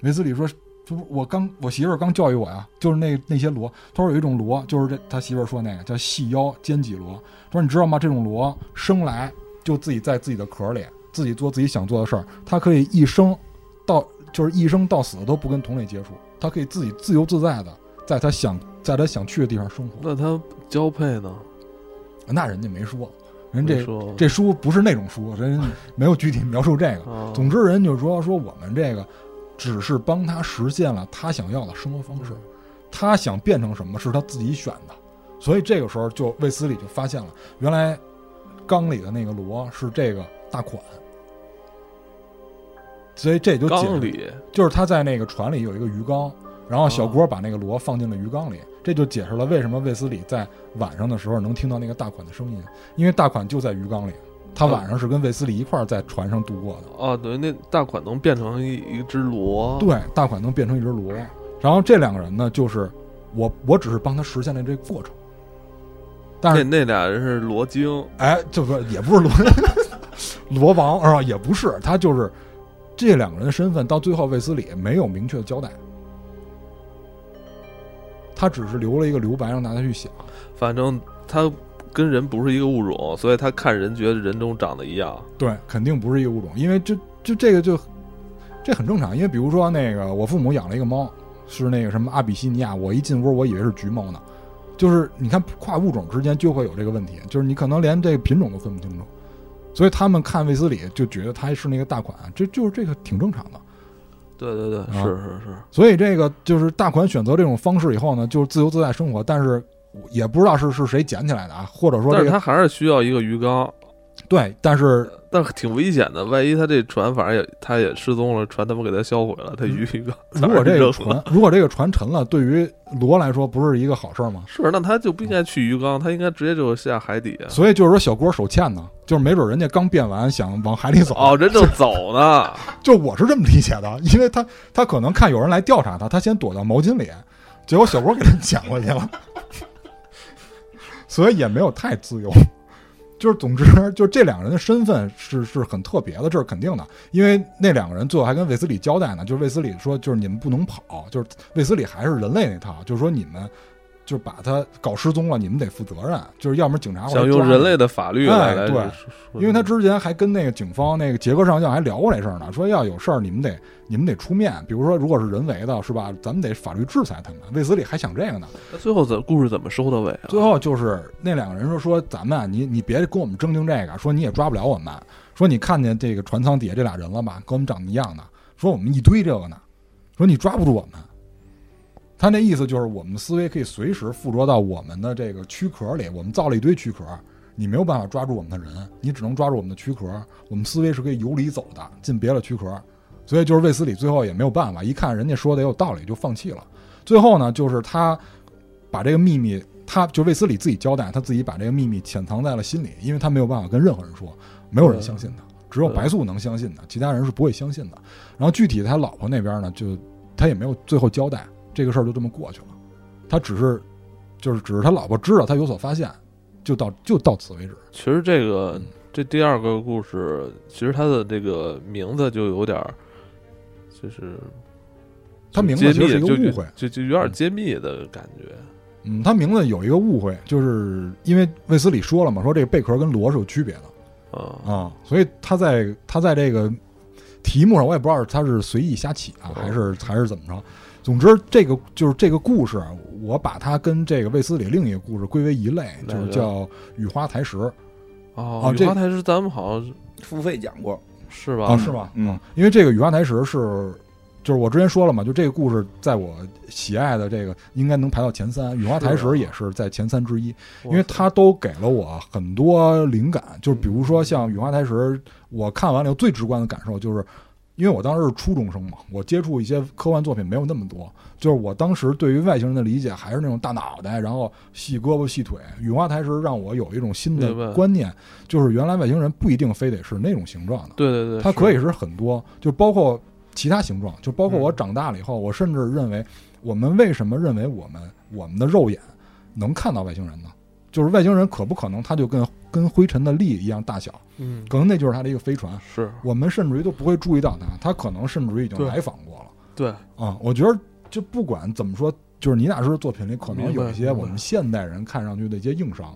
卫斯理说：这不我刚我媳妇儿刚教育我呀，就是那那些螺。他说有一种螺，就是这他媳妇儿说那个叫细腰尖脊螺。他说你知道吗？这种螺生来就自己在自己的壳里，自己做自己想做的事儿，它可以一生到就是一生到死都不跟同类接触，它可以自己自由自在的在他想在他想去的地方生活。那他交配呢？那人家没说，人这这书不是那种书，人 [laughs] 没有具体描述这个。啊总之，人就说说我们这个只是帮他实现了他想要的生活方式，他想变成什么是他自己选的。所以这个时候，就卫斯理就发现了，原来缸里的那个螺是这个大款。所以这就解释缸里。就是他在那个船里有一个鱼缸，然后小郭把那个螺放进了鱼缸里，这就解释了为什么卫斯理在晚上的时候能听到那个大款的声音，因为大款就在鱼缸里，他晚上是跟卫斯理一块儿在船上度过的。哦，等于那大款能变成一一只螺。对，大款能变成一只螺，然后这两个人呢，就是我，我只是帮他实现了这个过程，但是那那俩人是罗精，哎，就是也不是罗罗 [laughs] 王是吧？也不是，他就是这两个人的身份，到最后卫斯理没有明确的交代，他只是留了一个留白让大家去想。反正他跟人不是一个物种，所以他看人觉得人都长得一样。对，肯定不是一个物种，因为就就这个就这很正常。因为比如说那个我父母养了一个猫，是那个什么阿比西尼亚，我一进屋我以为是橘猫呢。就是你看跨物种之间就会有这个问题，就是你可能连这个品种都分不清楚，所以他们看卫斯理就觉得他是那个大款，这就是这个挺正常的。对对对，啊是是是，所以这个就是大款选择这种方式以后呢，就是自由自在生活，但是也不知道是是谁捡起来的啊，或者说但是这个他还是需要一个鱼缸，对，但是但挺危险的。万一他这船反正也他也失踪了，船他妈给他销毁了，他鱼鱼缸 [laughs] 如果这个船如果这个船沉了，对于罗来说不是一个好事儿吗？是，那他就不应该去鱼缸，他应该直接就下海底啊。所以就是说小郭手欠呢，就是没准人家刚变完想往海里走，哦，人正走呢，[laughs] 就我是这么理解的，因为他他可能看有人来调查他，他先躲到毛巾里，结果小郭给他捡过去了，所以也没有太自由。[laughs] 就是总之，就这两个人的身份是是很特别的，这是肯定的。因为那两个人最后还跟卫斯理交代呢，就是卫斯理说，就是你们不能跑，就是卫斯理还是人类那套，就是说你们就是把他搞失踪了，你们得负责任，就是要么警察会想用人类的法律来对，因为他之前还跟那个警方那个杰克上将还聊过这事儿呢，说要有事儿你们得你们得出面，比如说如果是人为的，是吧？咱们得法律制裁他们。卫斯理还想这个呢，那最后怎故事怎么收的尾啊？最后就是那两个人说说咱们啊，你你别跟我们争竞这个，说你也抓不了我们，说你看见这个船舱底下这俩人了吧，跟我们长得一样的，说我们一堆这个呢，说你抓不住我们。他那意思就是我们的思维可以随时附着到我们的这个躯壳里，我们造了一堆躯壳，你没有办法抓住我们的人，你只能抓住我们的躯壳，我们思维是可以游离走的，进别的躯壳。所以就是卫斯理最后也没有办法，一看人家说的也有道理，就放弃了。最后呢，就是他把这个秘密，他就卫斯理自己交代，他自己把这个秘密潜藏在了心里，因为他没有办法跟任何人说，没有人相信他，只有白素能相信他，其他人是不会相信的。然后具体他老婆那边呢，就他也没有最后交代，这个事儿就这么过去了。他只是就是只是他老婆知道他有所发现，就到就到此为止。其实这个嗯这第二个故事，其实它的这个名字就有点儿，就是他名字其实是一个误会就就有点揭秘的感觉。嗯，他名字有一个误会，就是因为卫斯理说了嘛，说这个贝壳跟螺是有区别的。啊，啊，所以他在他在这个题目上，我也不知道他是随意瞎起啊，还是还是怎么着。总之，这个就是这个故事，我把它跟这个卫斯理另一个故事归为一类，就是叫《雨花台石》哦雨花台石咱们好像 [laughs] 付费讲过，是吧？啊，是吗？嗯，因为这个《雨花台石》是，就是我之前说了嘛，就这个故事在我喜爱的这个应该能排到前三，《雨花台石也是在前三之一。因为它都给了我很多灵感，就是比如说像《雨花台石》，我看完了以后最直观的感受就是，因为我当时是初中生嘛，我接触一些科幻作品没有那么多，就是我当时对于外星人的理解还是那种大脑袋，然后细胳膊细腿。《雨花台石》让我有一种新的观念，就是原来外星人不一定非得是那种形状的，对对对，它可以是很多，就包括其他形状，就包括我嗯长大了以后，我甚至认为，我们为什么认为我们我们的肉眼能看到外星人呢？就是外星人可不可能它就跟跟灰尘的粒一样大小？嗯可能那就是他的一个飞船，是我们甚至于都不会注意到它，它可能甚至于已经对来访过了对啊！我觉得就不管怎么说，就是倪大师的作品里可能有一些我们现代人看上去的一些硬伤，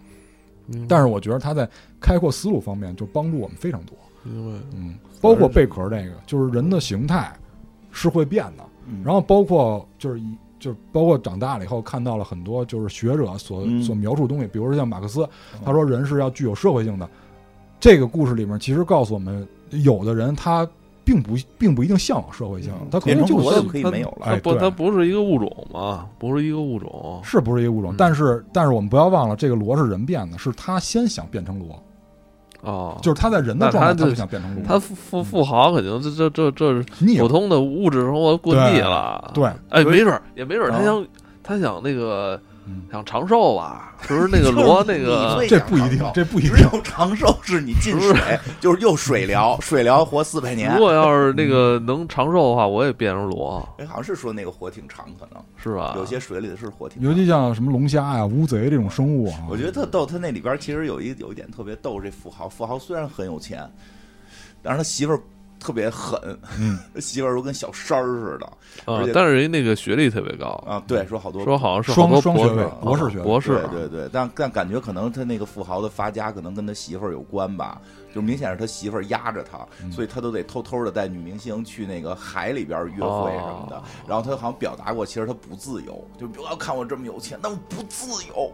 但是我觉得他在开阔思路方面就帮助我们非常多。因为嗯，包括贝壳这个，就是人的形态是会变的，嗯然后包括就是一就是包括长大了以后看到了很多就是学者所、嗯所描述的东西，比如说像马克思，他说人是要具有社会性的。这个故事里面其实告诉我们，有的人他并不并不一定向往社会性，他可能就是成螺就可以没有了。哎不他不是一个物种嘛，不是一个物种。是不是一个物种，嗯但是但是我们不要忘了，这个螺是人变的，是他先想变成螺，哦，就是他在人的状态他不想变成螺，他富富富豪肯定这这这这是，普通的物质生活过腻了。对，哎，没准儿也没准儿他啊想他想那个嗯想长寿啊？是不是那个螺那个这不一定，这不一定只有长寿是你进水，就是又水疗，水疗活四百年如。果要是那个能长寿的话，我也变成螺，哎，好像是说那个活挺长，可能是吧？有些水里的是活挺长。尤其像什么龙虾呀、乌贼这种生物啊，我觉得特逗，他那里边其实有一有一点特别逗，这富豪，富豪虽然很有钱，但是他媳妇儿特别狠，嗯，[laughs] 媳妇儿都跟小三儿似的而且，啊但是人家那个学历特别高，啊。对，说好多说好像是双多博士双学位啊博士学位。博士，对对对，但但感觉可能他那个富豪的发家可能跟他媳妇儿有关吧，就明显是他媳妇儿压着他，嗯。所以他都得偷偷的带女明星去那个海里边约会什么的。哦。然后他好像表达过，其实他不自由，就不要看我这么有钱，那我不自由，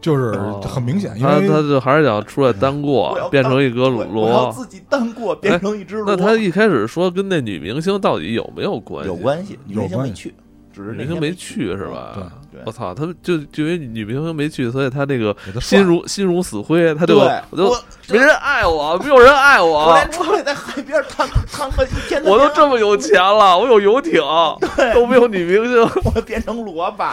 就是哦很明显，因他他就还是想出来单过，变成一个对我要螺。自己单过，变成一只螺。那他一开始说跟那女明星到底有没有关系？有关系，女有关系明星没去，只是女明星没去是吧？对对我操，他们就就因为女明星没去，所以他那个心如心如死灰，他就，我就没人爱我，没有人爱我我，连出来在海边谈谈个一天我都这么有钱了，我有游艇，都没有女明星。我变成萝卜，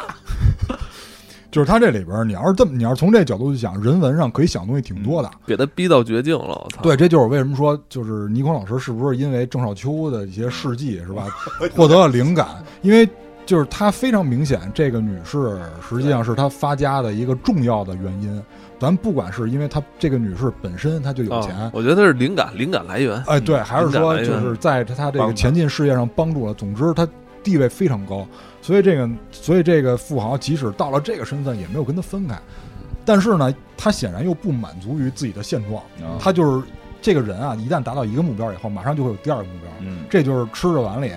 就是他这里边，你要是这么，你要是从这角度去想，人文上可以想东西挺多的。给他逼到绝境了，我操！对，这就是为什么说，就是倪匡老师是不是因为郑少秋的一些事迹是吧，[laughs] 获得了灵感？因为就是他非常明显，这个女士实际上是他发家的一个重要的原因。咱不管是因为她这个女士本身她就有钱，啊我觉得是灵感灵感来源。哎，对，还是说就是在他这个前进事业上帮助了。总之，他地位非常高，所以这个，所以这个富豪即使到了这个身份，也没有跟他分开。但是呢，他显然又不满足于自己的现状，啊他就是这个人啊，一旦达到一个目标以后，马上就会有第二个目标，嗯这就是吃着碗里，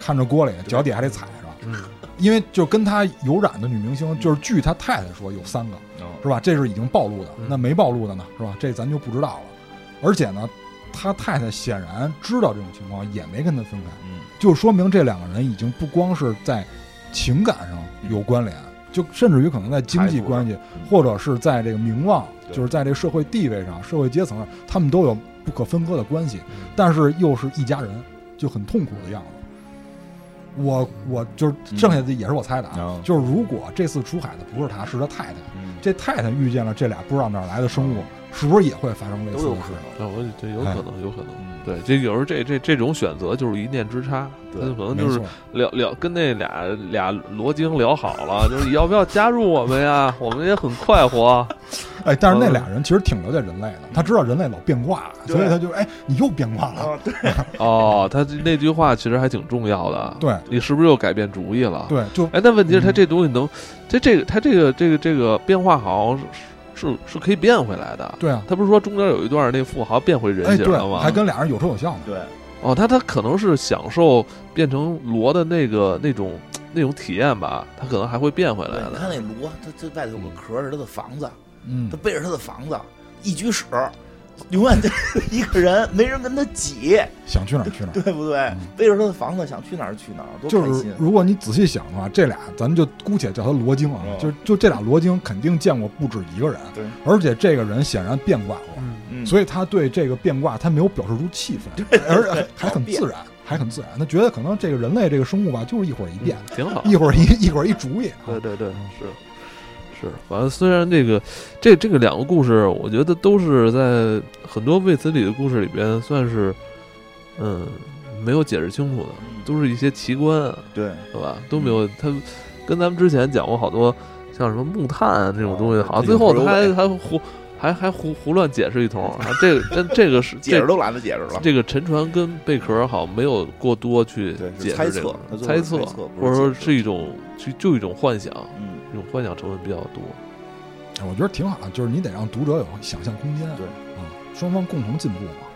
看着锅里，脚底还得踩着。嗯，因为就跟他有染的女明星，就是据他太太说有三个，哦是吧？这是已经暴露的嗯，那没暴露的呢，是吧？这咱就不知道了。而且呢，他太太显然知道这种情况，也没跟他分开，嗯就说明这两个人已经不光是在情感上有关联，就甚至于可能在经济关系或者是在这个名望，就是在这个社会地位上、社会阶层上，他们都有不可分割的关系嗯，但是又是一家人，就很痛苦的样子。我我就是剩下的也是我猜的啊嗯，就是如果这次出海的不是他，是他太太，嗯，这太太遇见了这俩不知道哪儿来的生物，是不是也会发生类都似的事？有可能。啊，我这有可能，有可能。嗯，对，这有时候这这这种选择就是一念之差，对他可能就是，聊聊跟那俩俩罗京聊好了，就是要不要加入我们呀？我们也很快活。[laughs] 哎，但是那俩人其实挺了解人类的，他知道人类老变卦，所以他就哎，你又变卦了，啊，对，哦，他那句话其实还挺重要的。对你是不是又改变主意了？。对，就哎，那问题是，他嗯这东西能，这这个他这个这个这个变化好像是是是可以变回来的。对啊，他不是说中间有一段那富豪变回人哎对形了吗？，还跟俩人有说有笑呢，对，哦，他他可能是享受变成罗的那个那种那种体验吧，他可能还会变回来的，你的。看那罗，他这外头有个壳是他的房子，嗯他，背着他的房子一举使，永远就 [laughs] 一个人，没人跟他挤，想去哪儿去哪儿。对不对嗯？背着他的房子想去哪儿去哪儿，多就是开心。如果你仔细想的话，这俩咱就姑且叫他罗京啊，嗯就就这俩罗京肯定见过不止一个人，对，而且这个人显然变卦过，所以他对这个变卦他没有表示出气愤，而且还很自然，还很自然。他觉得可能这个人类这个生物吧，就是一会儿一变，挺好。一会儿一一会儿一主意啊。对对对，是是，反正虽然这个这这个两个故事，我觉得都是在很多卫斯理的故事里边算是嗯没有解释清楚的，嗯都是一些奇观，对，对吧？都没有他跟咱们之前讲过好多像什么木炭啊这种东西，哦好像最后他还这个还胡还还胡胡乱解释一通啊。这个真这个是这 [laughs] 解释都懒得解释了。这个沉船跟贝壳好像没有过多去解释猜测这个猜测猜测，或者说是一种就就一种幻想，嗯，这种幻想成分比较多。我觉得挺好，就是你得让读者有想象空间，对啊，双方共同进步嘛。